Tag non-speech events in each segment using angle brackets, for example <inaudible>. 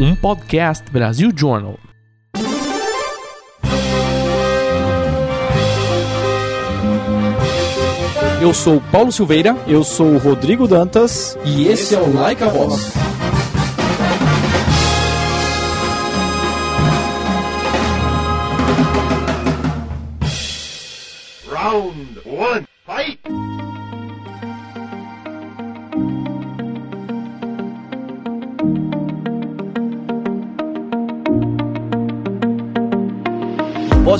um podcast Brasil Journal. Eu sou Paulo Silveira. Eu sou o Rodrigo Dantas. E esse é o Like a Voz.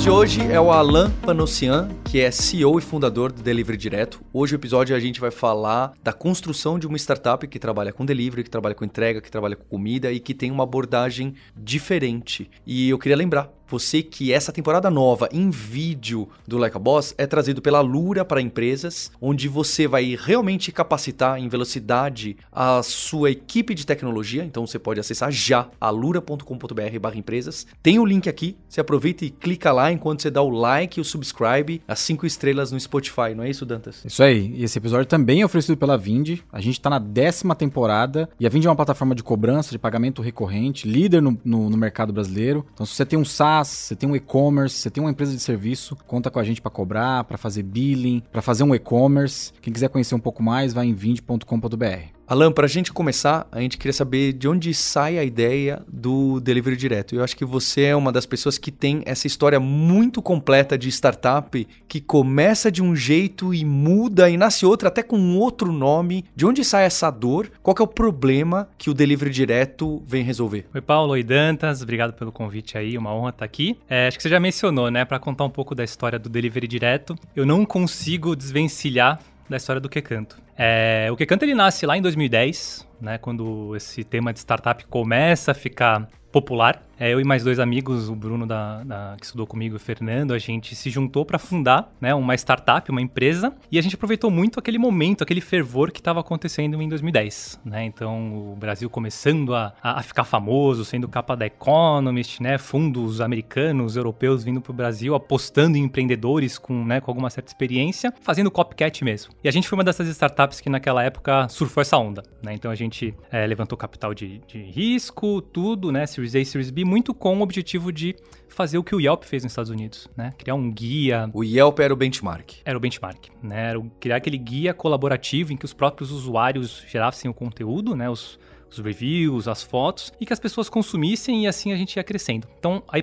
De hoje é o Alan Panossian, que é CEO e fundador do Delivery Direto. Hoje o episódio a gente vai falar da construção de uma startup que trabalha com delivery, que trabalha com entrega, que trabalha com comida e que tem uma abordagem diferente. E eu queria lembrar você que essa temporada nova em vídeo do Like a Boss é trazido pela Lura para empresas, onde você vai realmente capacitar em velocidade a sua equipe de tecnologia. Então você pode acessar já alura.com.br/empresas. Tem o link aqui. Você aproveita e clica lá enquanto você dá o like o subscribe, cinco estrelas no Spotify. Não é isso, Dantas? Isso aí. E esse episódio também é oferecido pela Vind. A gente está na décima temporada e a Vind é uma plataforma de cobrança, de pagamento recorrente, líder no, no, no mercado brasileiro. Então se você tem um SaaS, você tem um e-commerce, você tem uma empresa de serviço, conta com a gente para cobrar, para fazer billing, para fazer um e-commerce. Quem quiser conhecer um pouco mais, vai em vind.com.br. Alan, para a gente começar, a gente queria saber de onde sai a ideia do delivery direto. Eu acho que você é uma das pessoas que tem essa história muito completa de startup que começa de um jeito e muda e nasce outra até com outro nome. De onde sai essa dor? Qual é o problema que o delivery direto vem resolver? Oi, Paulo. Oi, Dantas. Obrigado pelo convite aí. Uma honra estar aqui. É, acho que você já mencionou, né? Para contar um pouco da história do delivery direto. Eu não consigo desvencilhar da história do Quecanto. É, o Quecanto ele nasce lá em 2010, né, quando esse tema de startup começa a ficar popular. É, eu e mais dois amigos, o Bruno da, da, que estudou comigo e o Fernando, a gente se juntou para fundar né, uma startup, uma empresa, e a gente aproveitou muito aquele momento, aquele fervor que estava acontecendo em 2010. Né? Então, o Brasil começando a, a, ficar famoso, sendo capa da Economist, né? fundos americanos, europeus vindo para o Brasil, apostando em empreendedores com, né, com alguma certa experiência, fazendo copycat mesmo. E a gente foi uma dessas startups que naquela época surfou essa onda. Né? Então, a gente é, levantou capital de, de risco, tudo, né? Series A, Series B, muito com o objetivo de fazer o que o Yelp fez nos Estados Unidos, né? Criar um guia. O Yelp era o benchmark. Era o benchmark, né? Era criar aquele guia colaborativo em que os próprios usuários gerassem o conteúdo, né? Os, os reviews, as fotos, e que as pessoas consumissem e assim a gente ia crescendo. Então, aí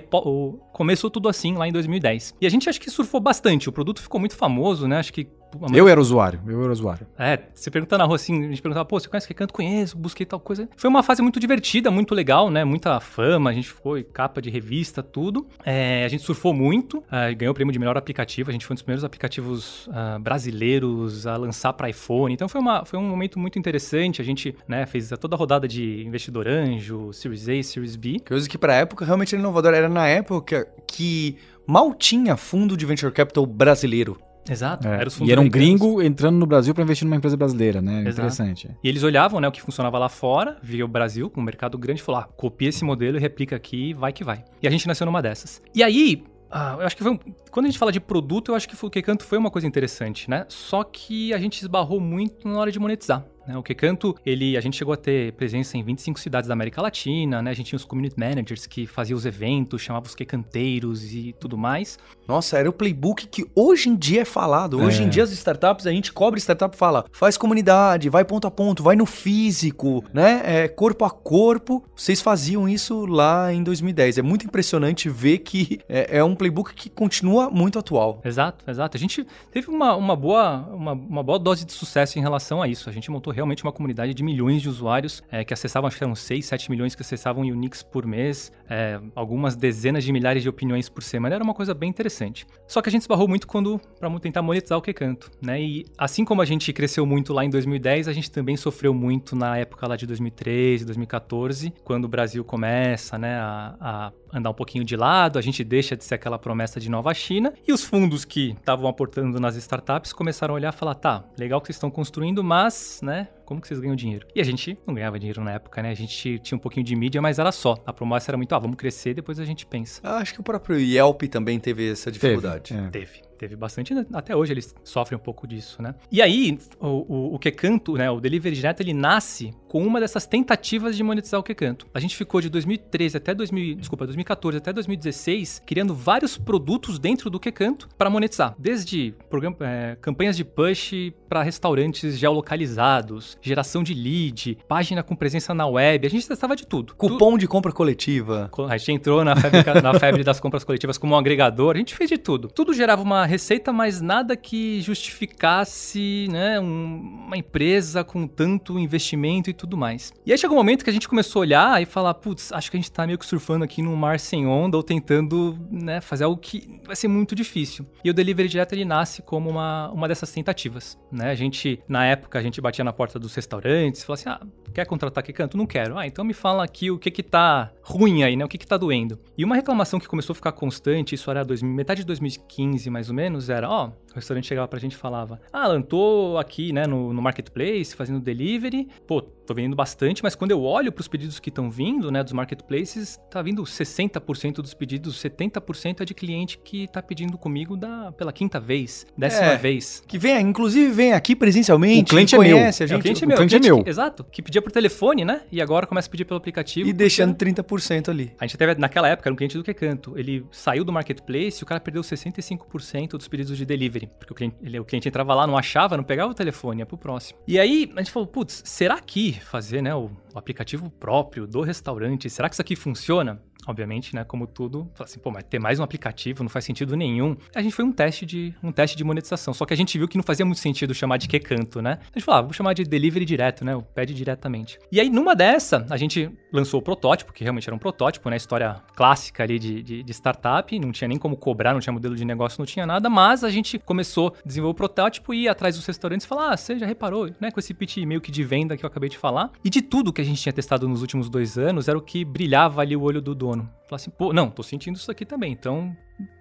começou tudo assim lá em 2010. E a gente acho que surfou bastante, o produto ficou muito famoso, né? Acho que eu era usuário, eu era usuário. É, você pergunta na rua assim, a gente perguntava, pô, você conhece que canto? Conheço, busquei tal coisa. Foi uma fase muito divertida, muito legal, né? Muita fama, a gente foi capa de revista, tudo. É, a gente surfou muito, uh, ganhou o prêmio de melhor aplicativo, a gente foi um dos primeiros aplicativos uh, brasileiros a lançar para iPhone. Então foi, uma, foi um momento muito interessante, a gente né, fez toda a rodada de investidor anjo, Series A, Series B. Coisa que pra época realmente era inovadora, era na época que mal tinha fundo de venture capital brasileiro. Exato. É. Era e era um gringo entrando no Brasil para investir numa empresa brasileira, né? Exato. Interessante. E eles olhavam, né, o que funcionava lá fora, via o Brasil, com um mercado grande, e falou: ah, copia esse modelo e replica aqui, vai que vai. E a gente nasceu numa dessas. E aí, ah, eu acho que foi um... quando a gente fala de produto, eu acho que o que canto foi uma coisa interessante, né? Só que a gente esbarrou muito na hora de monetizar. Né? O Quecanto, ele, a gente chegou a ter presença em 25 cidades da América Latina, né? A gente tinha os community managers que faziam os eventos, chamavam os quecanteiros e tudo mais. Nossa, era o playbook que hoje em dia é falado. Hoje é. em dia as startups, a gente cobre startup e fala, faz comunidade, vai ponto a ponto, vai no físico, né? É, corpo a corpo. Vocês faziam isso lá em 2010. É muito impressionante ver que é, é um playbook que continua muito atual. Exato, exato. A gente teve uma, uma, boa, uma, uma boa dose de sucesso em relação a isso. A gente montou realmente uma comunidade de milhões de usuários é, que acessavam, acho que eram 6, 7 milhões que acessavam Unix por mês, é, algumas dezenas de milhares de opiniões por semana. Era uma coisa bem interessante. Só que a gente esbarrou muito quando para tentar monetizar o que canto, né? E assim como a gente cresceu muito lá em 2010, a gente também sofreu muito na época lá de 2013, 2014, quando o Brasil começa, né, a, a andar um pouquinho de lado, a gente deixa de ser aquela promessa de nova China, e os fundos que estavam aportando nas startups começaram a olhar e falar, tá, legal que vocês estão construindo, mas, né, como que vocês ganham dinheiro? E a gente não ganhava dinheiro na época, né? A gente tinha um pouquinho de mídia, mas era só. A promessa era muito, ah, vamos crescer, depois a gente pensa. Ah, Acho que o próprio Yelp também teve essa dificuldade. É. Teve. Teve bastante, né? até hoje eles sofrem um pouco disso, né? E aí, o, o, o Quecanto, né, o Delivery Direto, ele nasce com uma dessas tentativas de monetizar o Quecanto. A gente ficou de 2013 até 2000, desculpa, 2014 até 2016, criando vários produtos dentro do Quecanto para monetizar. Desde programa, é, campanhas de push para restaurantes geolocalizados, geração de lead, página com presença na web, a gente testava de tudo. Cupom de compra coletiva. A gente entrou na febre, na febre das compras coletivas como um agregador, a gente fez de tudo. Tudo gerava uma receita, mas nada que justificasse né, um- uma empresa com tanto investimento e tudo mais. E aí chegou um momento que a gente começou a olhar e falar, putz, acho que a gente tá meio que surfando aqui num mar sem onda ou tentando né, fazer algo que vai ser muito difícil. E o Delivery Direto ele nasce como uma, uma dessas tentativas. Né? A gente, na época, a gente batia na porta dos restaurantes e falava assim, ah, quer contratar que canto? Não quero. Ah, então me fala aqui o que que tá ruim aí, né? O que que tá doendo. E uma reclamação que começou a ficar constante, isso era 2000, metade de 2015 mais ou menos, era, ó, o restaurante chegava pra gente e falava, ah, Alan, tô aqui, né, no, no Marketplace, fazendo delivery, pô, tô vendendo bastante, mas quando eu olho pros pedidos que estão vindo, né, dos marketplaces, tá vindo 60% dos pedidos, 70% é de cliente que tá pedindo comigo da, pela quinta vez, décima É. vez. Que vem, inclusive vem aqui presencialmente. O cliente é conhece meu. a É, gente. o cliente é o meu. cliente é cliente- meu. Exato. Que pedia por telefone, né? E agora começa a pedir pelo aplicativo. E porque- deixando 30% ali. A gente teve, naquela época, era um cliente do Quecanto. Ele saiu do marketplace e o cara perdeu 65% dos pedidos de delivery. Porque o cliente, ele- o cliente entrava lá, não achava, não pegava o telefone, ia pro próximo. E aí, a gente falou, putz, será que fazer, né, o, o aplicativo próprio do restaurante, será que isso aqui funciona? Obviamente, né, como tudo, assim, pô, mas ter mais um aplicativo não faz sentido nenhum. A gente foi um teste de um teste de monetização, só que a gente viu que não fazia muito sentido chamar de Quecanto, né? A gente falou, ah, vou chamar de delivery direto, né? O pede diretamente. E aí, numa dessa, a gente lançou o protótipo, que realmente era um protótipo, né? História clássica ali de, de, de startup, não tinha nem como cobrar, não tinha modelo de negócio, não tinha nada, mas a gente começou a desenvolver o protótipo e ir atrás dos restaurantes e falar, ah, você já reparou, né? Com esse pitch meio que de venda que eu acabei de falar. E de tudo que a gente tinha testado nos últimos dois anos, era o que brilhava ali o olho do dono. Falar assim, pô, não, tô sentindo isso aqui também, então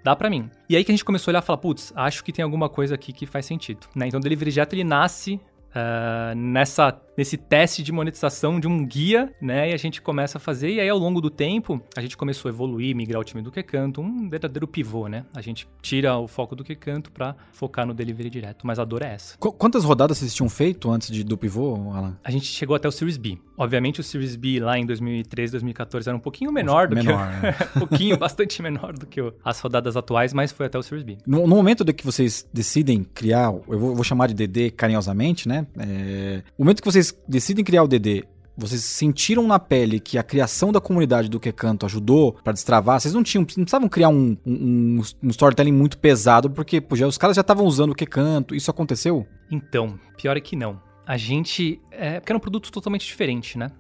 dá pra mim. E aí que a gente começou a olhar e falar, putz, acho que tem alguma coisa aqui que faz sentido, né? Então o Delivery Direto, ele nasce ah, nessa, nesse teste de monetização de um guia, né? E a gente começa a fazer, e aí ao longo do tempo, a gente começou a evoluir, migrar o time do Quecanto, um verdadeiro pivô, né? A gente tira o foco do Quecanto pra focar no Delivery Direto, mas a dor é essa. Qu- quantas rodadas vocês tinham feito antes de, do pivô, Alan? A gente chegou até o Series B. Obviamente o Series B lá em 2013, 2014 era um pouquinho menor do Menor, que... né? um <laughs> pouquinho, bastante menor do que as rodadas atuais, mas foi até o Series B. No, no momento de que vocês decidem criar, eu vou, vou chamar de DD carinhosamente, né? É, o momento que vocês decidem criar o DD, vocês sentiram na pele que a criação da comunidade do Quecanto ajudou pra destravar? Vocês não tinham, não precisavam criar um, um, um storytelling muito pesado, porque pô, já- os caras já estavam usando o Quecanto. Isso aconteceu? Então, pior é que não. A gente. É, porque era um produto totalmente diferente, né?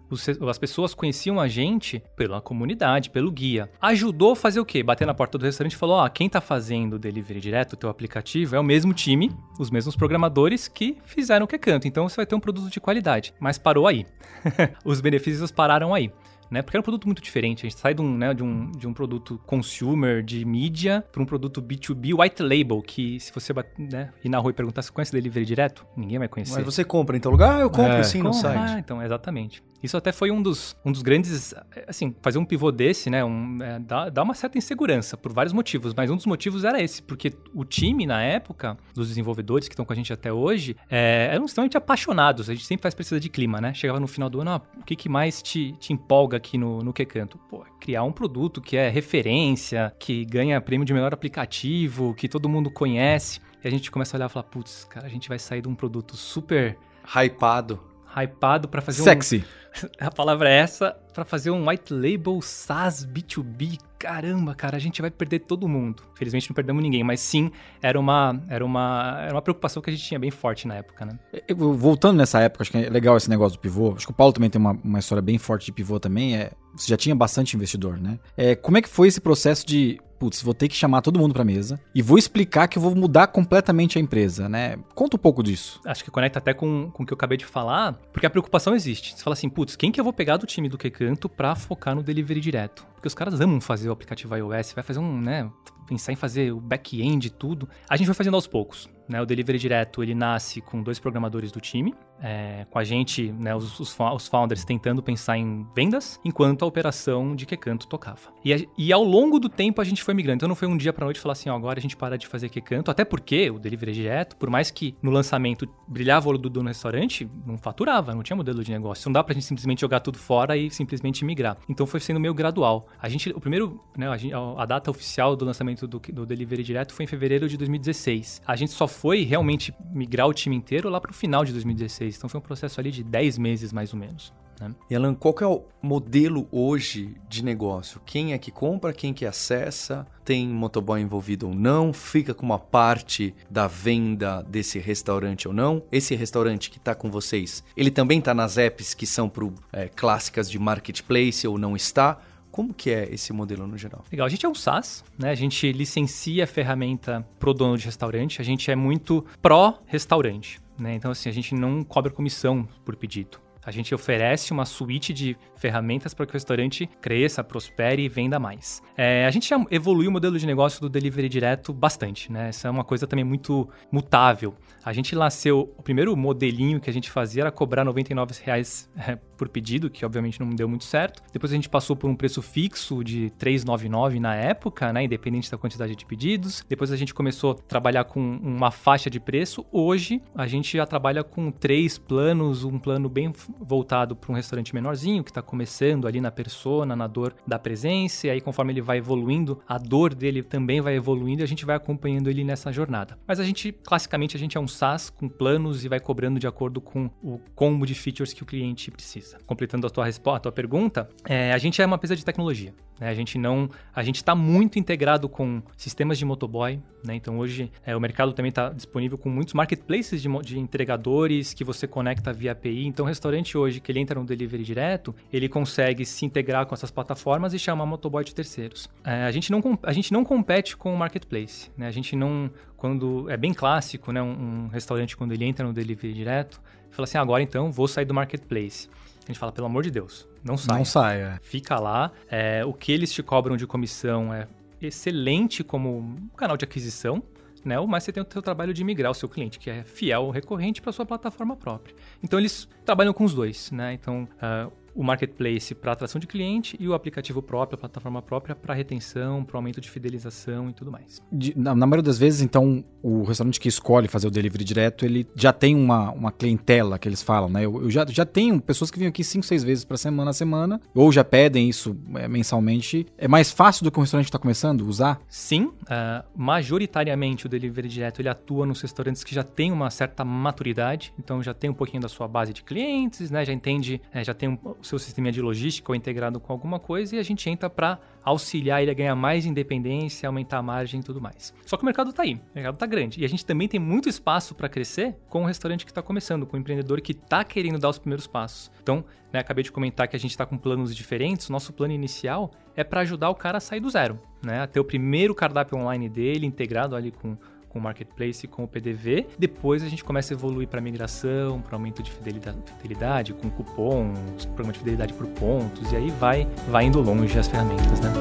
As pessoas conheciam a gente pela comunidade, pelo guia. Ajudou a fazer o quê? Bater na porta do restaurante e falou: ó, quem tá fazendo o delivery direto, o teu aplicativo, é o mesmo time, os mesmos programadores que fizeram o que canto. Então você vai ter um produto de qualidade. Mas parou aí. <laughs> Os benefícios pararam aí. Né? Porque era um produto muito diferente. A gente sai de um, né, de um, de um produto consumer, de mídia, para um produto B2B white label, que se você né, ir na rua e perguntar se conhece delivery direto, ninguém vai conhecer. Mas você compra em tal lugar? Ah, eu compro É. sim no site. Ah, então, exatamente. Isso até foi um dos, um dos grandes. Assim, fazer um pivô desse, né? Um, é, dá, dá uma certa insegurança por vários motivos, mas um dos motivos era esse, porque o time, na época, dos desenvolvedores que estão com a gente até hoje, é, eram extremamente apaixonados. A gente sempre faz pesquisa de clima, né? Chegava no final do ano, ah, o que, que mais te, te empolga aqui no, no Que Canto? Pô, é criar um produto que é referência, que ganha prêmio de melhor aplicativo, que todo mundo conhece. E a gente começa a olhar e falar, putz, cara, a gente vai sair de um produto super Hypado. hypado pra fazer um Sexy. <laughs> a palavra é essa pra fazer um white label SaaS B2B. Caramba, cara, a gente vai perder todo mundo. Felizmente não perdemos ninguém, mas sim, era uma, era uma, era uma preocupação que a gente tinha bem forte na época, né? Eu- Voltando nessa época, acho que é legal esse negócio do pivô. Acho que o Paulo também tem uma, uma história bem forte de pivô também. É, você já tinha bastante investidor, né? É, como é que foi esse processo de, putz, vou ter que chamar todo mundo pra mesa e vou explicar que eu vou mudar completamente a empresa, né? Conta um pouco disso. Acho que conecta até com, com o que eu acabei de falar, porque a preocupação existe. Você fala assim, putz, quem que eu vou pegar do time do Que Canto pra focar no delivery direto? Porque os caras amam fazer o aplicativo iOS, vai fazer um, né, pensar em fazer o back-end e tudo. A gente vai fazendo aos poucos. Né? O Delivery Direto ele nasce com dois programadores do time, é, com a gente, né, os, os, founders tentando pensar em vendas, enquanto a operação de Quecanto tocava. E, e ao longo do tempo a gente foi migrando. Então não foi um dia para noite falar assim, ó, agora a gente para de fazer Quecanto, até porque o Delivery Direto, por mais que no lançamento brilhava o olho do dono no restaurante, não faturava, não tinha modelo de negócio. Não dá pra gente simplesmente jogar tudo fora e simplesmente migrar. Então foi sendo meio gradual. A gente, o primeiro, né, a, a data oficial do lançamento do, do Delivery Direto foi em fevereiro de 2016. A gente só foi realmente migrar o time inteiro lá pro final de 2016. Então foi um processo ali de 10 meses mais ou menos. Né? E Alan, qual que é o modelo hoje de negócio? Quem é que compra, quem que acessa? Tem motoboy envolvido ou não? Fica com uma parte da venda desse restaurante ou não? Esse restaurante que está com vocês, ele também está nas apps que são pro, é, clássicas de marketplace ou não está? Como que é esse modelo no geral? Legal, a gente é um SaaS, né? A gente licencia a ferramenta pro dono de restaurante, a gente é muito pró-restaurante, né? Então, assim, a gente não cobra comissão por pedido. A gente oferece uma suíte de ferramentas para que o restaurante cresça, prospere e venda mais. É, a gente já evoluiu o modelo de negócio do delivery direto bastante, né? Essa é uma coisa também muito mutável. A gente nasceu, o primeiro modelinho que a gente fazia era cobrar R$ 99,00 é, por pedido, que obviamente não deu muito certo. Depois a gente passou por um preço fixo de R$ 3,99 na época, né? Independente da quantidade de pedidos. Depois a gente começou a trabalhar com uma faixa de preço. Hoje a gente já trabalha com três planos, um plano bem voltado para um restaurante menorzinho, que está começando ali na persona, na dor da presença, e aí conforme ele vai evoluindo, a dor dele também vai evoluindo e a gente vai acompanhando ele nessa jornada. Mas a gente, classicamente, a gente é um SaaS com planos e vai cobrando de acordo com o combo de features que o cliente precisa. Completando a tua resposta, a tua pergunta, é, a gente é uma empresa de tecnologia. Né? A gente não, a gente está muito integrado com sistemas de motoboy, né? Então hoje é, o mercado também está disponível com muitos marketplaces de, de entregadores que você conecta via API. Então o restaurante hoje que ele entra no delivery direto, consegue se integrar com essas plataformas e chamar motoboy de terceiros. É, a gente não a gente não compete com o marketplace, né? A gente não quando é bem clássico, né? Um, um restaurante quando ele entra no delivery direto, fala assim, agora então vou sair do marketplace. A gente fala, pelo amor de Deus, não sai. Não sai, é. Fica lá. É, o que eles te cobram de comissão é excelente como canal de aquisição, né? Mas você tem o seu trabalho de migrar o seu cliente, que é fiel, recorrente para sua plataforma própria. Então eles trabalham com os dois, né? Então uh, o marketplace para atração de cliente e o aplicativo próprio, a plataforma própria para retenção, para aumento de fidelização e tudo mais. De, na, na, maioria das vezes, então, o restaurante que escolhe fazer o delivery direto, ele já tem uma, uma clientela que eles falam, né? Eu, eu já, já tenho pessoas que vêm aqui 5, 6 vezes para semana a semana, ou já pedem isso é, mensalmente. É mais fácil do que um restaurante que está começando usar? Sim, uh, majoritariamente o delivery direto ele atua nos restaurantes que já têm uma certa maturidade, então já tem um pouquinho da sua base de clientes, né? Já entende, é, já tem um, seu sistema de logística ou integrado com alguma coisa e a gente entra para auxiliar ele a ganhar mais independência, aumentar a margem e tudo mais. Só que o mercado está aí, o mercado está grande e a gente também tem muito espaço para crescer com o restaurante que está começando, com o empreendedor que está querendo dar os primeiros passos. Então, né, acabei de comentar que a gente está com planos diferentes. Nosso plano inicial é para ajudar o cara a sair do zero, né, a ter o primeiro cardápio online dele integrado ali com com o marketplace e com o PDV. Depois a gente começa a evoluir para migração, para aumento de fidelidade, fidelidade, com cupons, programa de fidelidade por pontos, e aí vai, vai indo longe as ferramentas, né?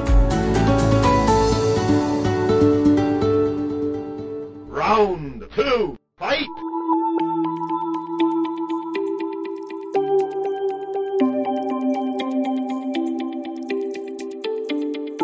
Round 2, fight!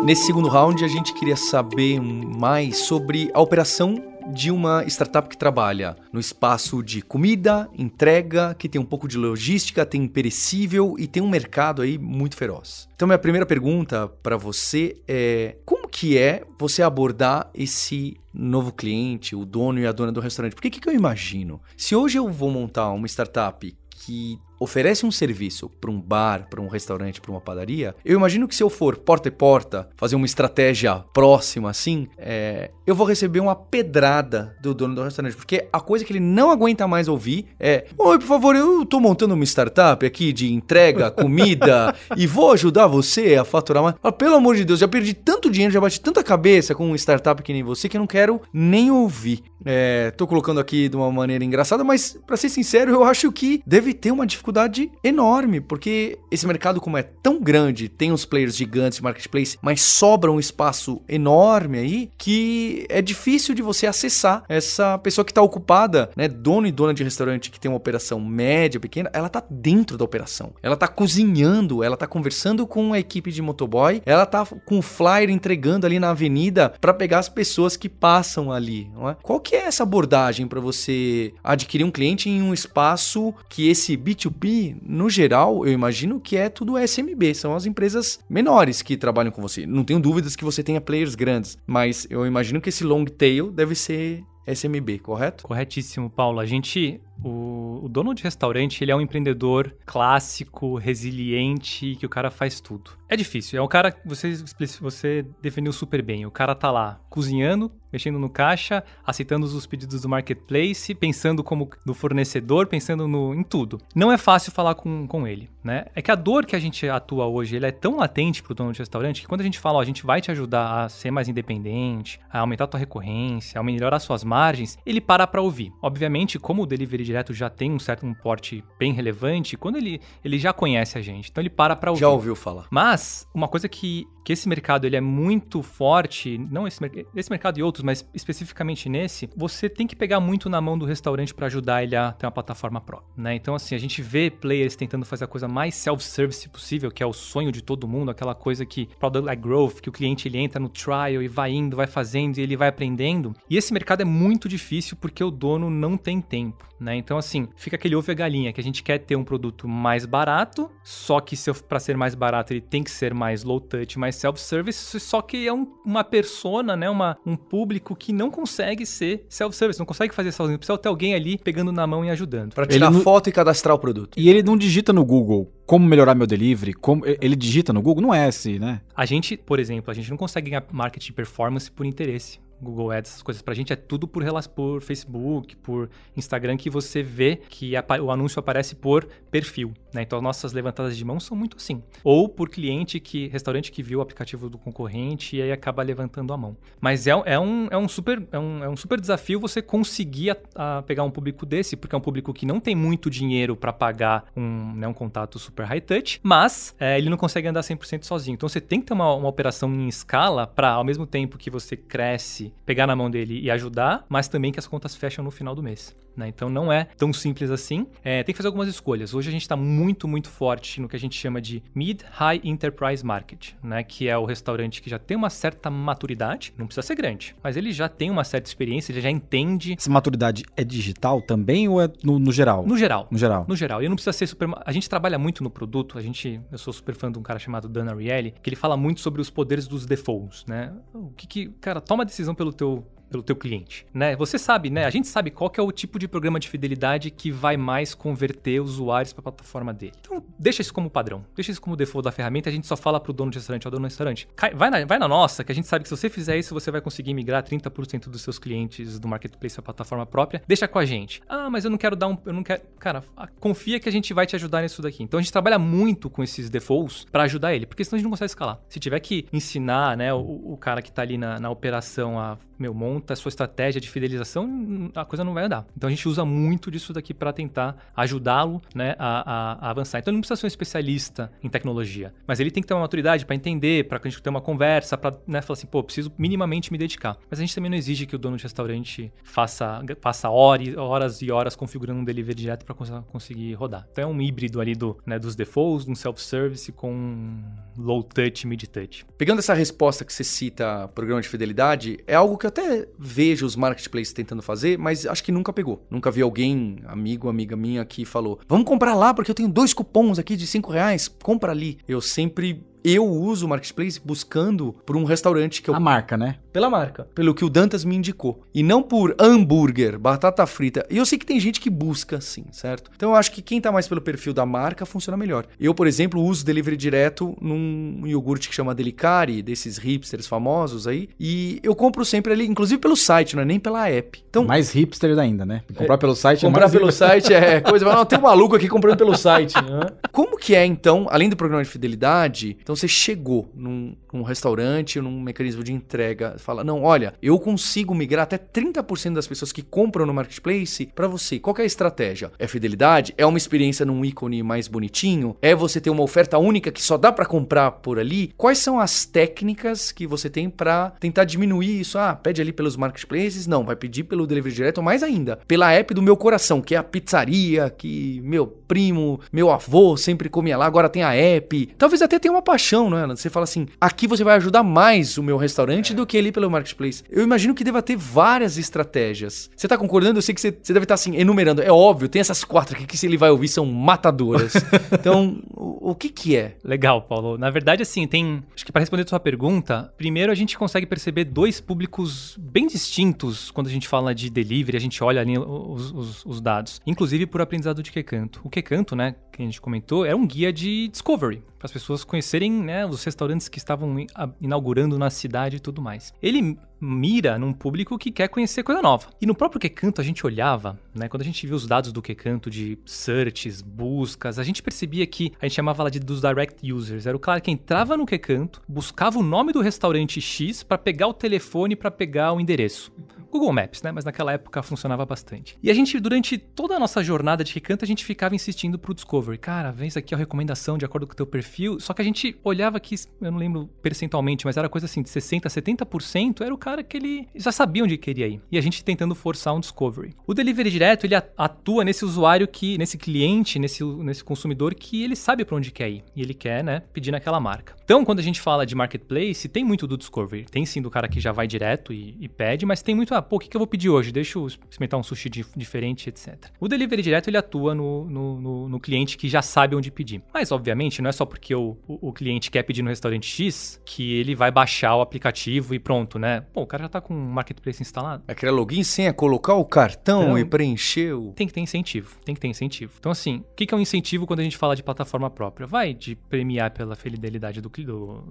Nesse segundo round, a gente queria saber mais sobre a operação de uma startup que trabalha no espaço de comida, entrega, que tem um pouco de logística, tem perecível e tem um mercado aí muito feroz. Então minha primeira pergunta para você é: como que é você abordar esse novo cliente, o dono e a dona do restaurante? Porque o que, que eu imagino? Se hoje eu vou montar uma startup que oferece um serviço para um bar, para um restaurante, para uma padaria, eu imagino que se eu for porta e porta, fazer uma estratégia próxima assim, é, eu vou receber uma pedrada do dono do restaurante, porque a coisa que ele não aguenta mais ouvir é: Oi, por favor, eu tô montando uma startup aqui de entrega, comida, <laughs> e vou ajudar você a faturar mais. Ah, pelo amor de Deus, já perdi tanto dinheiro, já bati tanta cabeça com uma startup que nem você que eu não quero nem ouvir. É, tô colocando aqui de uma maneira engraçada, mas para ser sincero, eu acho que deve ter uma dificuldade dificuldade enorme, porque esse mercado, como é tão grande, tem os players gigantes de marketplace, mas sobra um espaço enorme aí que é difícil de você acessar essa pessoa que está ocupada, né? Dono e dona de restaurante que tem uma operação média, pequena, ela tá dentro da operação. Ela tá cozinhando, ela tá conversando com a equipe de motoboy, ela tá com o flyer entregando ali na avenida para pegar as pessoas que passam ali. É? Qual que é essa abordagem para você adquirir um cliente em um espaço que esse B2B, no geral, eu imagino que é tudo SMB, são as empresas menores que trabalham com você. Não tenho dúvidas que você tenha players grandes, mas eu imagino que esse long tail deve ser SMB, correto? Corretíssimo, Paulo. A gente o, o, dono de restaurante, ele é um empreendedor clássico, resiliente, que o cara faz tudo. É difícil, é um cara que você, você definiu super bem. O cara tá lá cozinhando, mexendo no caixa, aceitando os pedidos do marketplace, pensando como no fornecedor, pensando no, em tudo. Não é fácil falar com, com ele, né? É que a dor que a gente atua hoje, ele é tão latente pro dono de restaurante que quando a gente fala, ó, a gente vai te ajudar a ser mais independente, a aumentar a tua recorrência, a melhorar suas margens, ele para pra ouvir. Obviamente, como o delivery direto já tem um certo um porte bem relevante, quando ele, ele já conhece a gente, então ele para para ouvir. Já ouviu falar. Mas uma coisa que, que esse mercado ele é muito forte, não esse, esse mercado e outros, mas especificamente nesse, você tem que pegar muito na mão do restaurante para ajudar ele a ter uma plataforma própria, né? Então assim, a gente vê players tentando fazer a coisa mais self-service possível, que é o sonho de todo mundo, aquela coisa que product like growth, que o cliente ele entra no trial e vai indo, vai fazendo e ele vai aprendendo. E esse mercado é muito difícil porque o dono não tem tempo, né? Então assim, fica aquele ovo e a galinha que a gente quer ter um produto mais barato, só que para ser mais barato ele tem que ser mais low touch, mais self-service, só que é um, uma persona, né, uma, um público que não consegue ser self-service, não consegue fazer sozinho, precisa ter alguém ali pegando na mão e ajudando. Para tirar ele foto e cadastrar o produto. E ele não digita no Google como melhorar meu delivery, como ele digita no Google, não é assim, né? A gente, por exemplo, a gente não consegue ganhar marketing performance por interesse. Google Ads, essas coisas pra gente é tudo por, por Facebook, por Instagram, que você vê que o anúncio aparece por perfil, né? Então, nossas levantadas de mão são muito assim. Ou por cliente que, restaurante que viu o aplicativo do concorrente e aí acaba levantando a mão. Mas é, é, um, é, um, super, é, um, é um super desafio você conseguir a, a pegar um público desse, porque é um público que não tem muito dinheiro para pagar um, né, um contato super high touch, mas é, ele não consegue andar 100% sozinho. Então, você tem que ter uma, uma operação em escala para, ao mesmo tempo que você cresce pegar na mão dele e ajudar, mas também que as contas fecham no final do mês. Né? Então não é tão simples assim. É, tem que fazer algumas escolhas. Hoje a gente está muito, muito forte no que a gente chama de Mid-High Enterprise Market, né? que é o restaurante que já tem uma certa maturidade, não precisa ser grande, mas ele já tem uma certa experiência, ele já entende. Essa maturidade é digital também ou é no, no geral? No geral. No geral. No geral. E não precisa ser super. A gente trabalha muito no produto, a gente. Eu sou super fã de um cara chamado Dan Ariely, que ele fala muito sobre os poderes dos defaults, né? O que que. Cara, toma a decisão pelo teu pelo teu cliente, né? Você sabe, né? A gente sabe qual é o tipo de programa de fidelidade que vai mais converter usuários para a plataforma dele. Então, deixa isso como padrão, deixa isso como default da ferramenta. A gente só fala para o dono do restaurante, ao dono do restaurante, vai na, vai na nossa, que a gente sabe que se você fizer isso, você vai conseguir migrar 30% dos seus clientes do marketplace para a plataforma própria. Deixa com a gente. Ah, mas eu não quero dar um, eu não quero, cara, confia que a gente vai te ajudar nisso daqui. Então a gente trabalha muito com esses defaults para ajudar ele, porque senão a gente não consegue escalar. Se tiver que ensinar, né, o, o cara que está ali na, na operação a meu, monta a sua estratégia de fidelização, a coisa não vai andar. Então a gente usa muito disso daqui para tentar ajudá-lo né, a, a, a, avançar. Então ele não precisa ser um especialista em tecnologia, mas ele tem que ter uma maturidade para entender, para a gente ter uma conversa, para né, falar assim, pô, preciso minimamente me dedicar. Mas a gente também não exige que o dono de restaurante faça, faça horas, horas e horas configurando um delivery direto para conseguir rodar. Então é um híbrido ali do, né, dos defaults, um self-service com low touch, mid touch. Pegando essa resposta que você cita, programa de fidelidade, é algo que que eu até vejo os marketplaces tentando fazer, mas acho que nunca pegou. Nunca vi alguém, amigo, amiga minha, que falou: vamos comprar lá porque eu tenho dois cupons aqui de 5 reais, compra ali. Eu sempre eu uso o Marketplace buscando por um restaurante que eu... A marca, né? Pela marca. Pelo que o Dantas me indicou. E não por hambúrguer, batata frita. E eu sei que tem gente que busca assim, certo? Então eu acho que quem tá mais pelo perfil da marca funciona melhor. Eu, por exemplo, uso delivery direto num iogurte que chama Delicari, desses hipsters famosos aí. E eu compro sempre ali, inclusive pelo site, não é nem pela app. Então, mais hipsters ainda, né? Comprar é, pelo site é Comprar pelo site é coisa... <laughs> Não, tem um maluco aqui comprando pelo site. Né? Como que é, então, além do programa de fidelidade... Então, Então você chegou num, num restaurante, num mecanismo de entrega, fala: "Não, olha, eu consigo migrar até 30% das pessoas que compram no marketplace para você". Qual é a estratégia? É fidelidade? É uma experiência num ícone mais bonitinho? É você ter uma oferta única que só dá para comprar por ali? Quais são as técnicas que você tem para tentar diminuir isso? Ah, pede ali pelos marketplaces? Não, vai pedir pelo delivery direto, mais ainda, pela app do meu coração, que é a pizzaria que meu primo, meu avô sempre comia lá, agora tem a app. Talvez até tenha uma paixão, né? Você fala assim: aqui você vai ajudar mais o meu restaurante do que ali pelo marketplace. Eu imagino que deva ter várias estratégias. Você tá concordando? Eu sei que você, você deve estar assim, enumerando. É óbvio, tem essas quatro aqui que se ele vai ouvir são matadoras. <laughs> então, o, o que que é? Legal, Paulo. Na verdade, assim, tem. Acho que para responder a sua pergunta, primeiro a gente consegue perceber dois públicos bem distintos quando a gente fala de delivery, a gente olha ali os, os, os dados. Inclusive por aprendizado de Quecanto. O Quecanto, né, que a gente comentou, era um guia de discovery, para as pessoas conhecerem né, os restaurantes que estavam inaugurando na cidade e tudo mais. Ele mira num público que quer conhecer coisa nova. E no próprio Quecanto a gente olhava, né, quando a gente viu os dados do Quecanto de searches, buscas, a gente percebia que a gente chamava lá de dos direct users. Era o cara que entrava no Quecanto, buscava o nome do restaurante X para pegar o telefone para pegar o endereço. Google Maps, né? Mas naquela época funcionava bastante. E a gente, durante toda a nossa jornada de recanto, a gente ficava insistindo pro Discovery. Cara, vem isso aqui é a recomendação de acordo com o teu perfil. Só que a gente olhava que, eu não lembro percentualmente, mas era coisa assim, de 60%, 70% era o cara que ele já sabia onde queria ir. E a gente tentando forçar um Discovery. O Delivery Direto, ele atua nesse usuário que, nesse cliente, nesse, nesse consumidor que ele sabe para onde quer ir. E ele quer, né, pedir naquela marca. Então, quando a gente fala de marketplace, tem muito do Discovery. Tem sim do cara que já vai direto e, e pede, mas tem muito, ah, pô, o que, que eu vou pedir hoje? Deixa eu experimentar um sushi diferente, etc. O delivery direto ele atua no, no, no, no, cliente que já sabe onde pedir. Mas, obviamente, não é só porque o, o, o, cliente quer pedir no restaurante X que ele vai baixar o aplicativo e pronto, né? Pô, o cara já tá com o marketplace instalado. É criar login sem é colocar o cartão então, e preencher o. Tem que ter incentivo. Tem que ter incentivo. Então, assim, o que, que é um incentivo quando a gente fala de plataforma própria? Vai de premiar pela fidelidade do, do,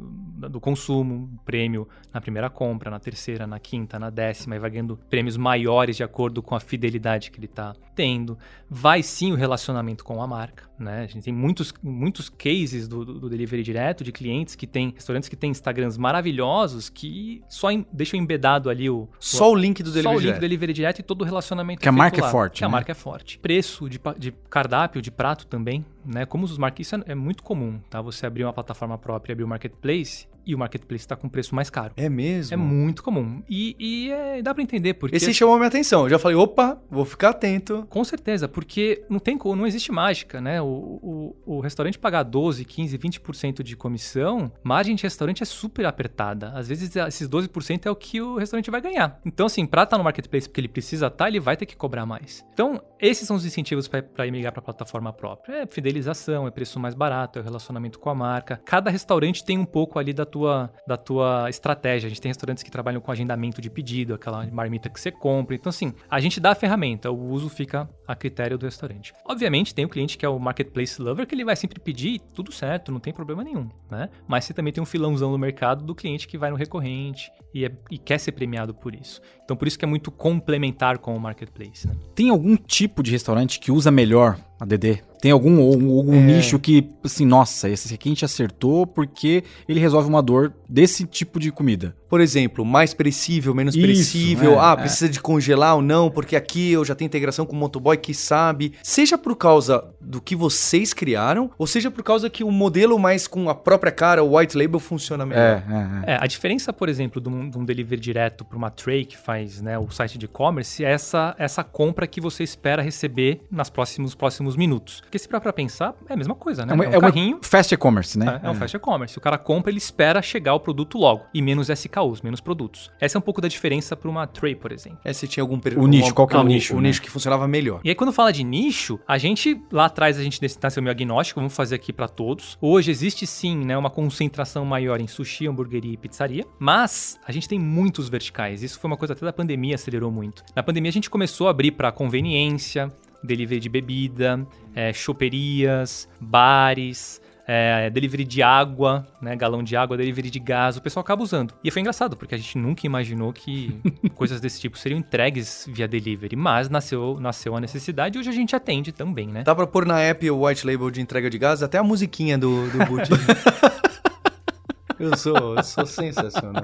do consumo, prêmio na primeira compra, na terceira, na quinta, na décima, e vai ganhando prêmios maiores de acordo com a fidelidade que ele está tendo. Vai sim o relacionamento com a marca, né? A gente tem muitos, muitos cases do, do, delivery direto de clientes que têm restaurantes que têm Instagrams maravilhosos que só em, deixam embedado ali o só o, o link do delivery só o link do delivery direto e todo o relacionamento que a marca lá, é forte, que né? a marca é forte. Preço de, de cardápio, de prato também, né? Como os marcas isso é, é muito comum, tá? Você abrir uma plataforma própria, abrir o um marketplace e o marketplace está com preço mais caro. É mesmo? É muito comum. E, e é, dá para entender porque. Esse chamou minha atenção. Eu já falei, opa, vou ficar atento. Com certeza, porque não tem não existe mágica, né? O, o, o restaurante pagar 12, 15, 20% de comissão, margem de restaurante é super apertada. Às vezes esses 12% é o que o restaurante vai ganhar. Então, assim, para estar tá no marketplace porque ele precisa estar, tá, ele vai ter que cobrar mais. Então, esses são os incentivos para migrar para a plataforma própria. É fidelização, é preço mais barato, é relacionamento com a marca. Cada restaurante tem um pouco ali da tua, da tua estratégia. A gente tem restaurantes que trabalham com agendamento de pedido, aquela marmita que você compra. Então, assim, a gente dá a ferramenta, o uso fica a critério do restaurante. Obviamente, tem o cliente que é o marketplace lover, que ele vai sempre pedir tudo certo, não tem problema nenhum, né? Mas você também tem um filãozão no mercado do cliente que vai no recorrente e, é, e quer ser premiado por isso. Então, por isso que é muito complementar com o marketplace. Né? Tem algum tipo de restaurante que usa melhor a DD? Tem algum, algum é. nicho que, assim, nossa, esse aqui a gente acertou porque ele resolve uma dor desse tipo de comida. Por exemplo, mais perecível, menos Isso, perecível. É, ah, é. precisa de congelar ou não, porque aqui eu já tenho integração com o motoboy que sabe. Seja por causa do que vocês criaram, ou seja por causa que o modelo mais com a própria cara, o white label, funciona melhor. É, é, é. é a diferença, por exemplo, de um, de um delivery direto para uma tray que faz né, o site de e-commerce é essa, essa compra que você espera receber nas próximos, próximos minutos. Porque se para pensar, é a mesma coisa, né? É, uma, é um é carrinho. Fast e-commerce, né? É, é um fast e-commerce. O cara compra, ele espera chegar o produto logo. E menos SKUs, menos produtos. Essa é um pouco da diferença para uma tray, por exemplo. É, se tinha algum... O nicho, qual que é o, nicho? O, né? nicho que funcionava melhor. E aí, quando fala de nicho, a gente, lá atrás, a gente nasceu meio agnóstico, vamos fazer aqui para todos. Hoje existe sim, né, uma concentração maior em sushi, hamburgueria e pizzaria, mas a gente tem muitos verticais. Isso foi uma coisa até da pandemia acelerou muito. Na pandemia a gente começou a abrir para conveniência, delivery de bebida, é, choperias, bares, é, delivery de água, né, galão de água, delivery de gás, o pessoal acaba usando. E foi engraçado, porque a gente nunca imaginou que <laughs> coisas desse tipo seriam entregues via delivery, mas nasceu, nasceu a necessidade e hoje a gente atende também, né? Dá pra pôr na app o white label de entrega de gás, até a musiquinha do, do boot. <laughs> Eu sou, eu sou sensacional.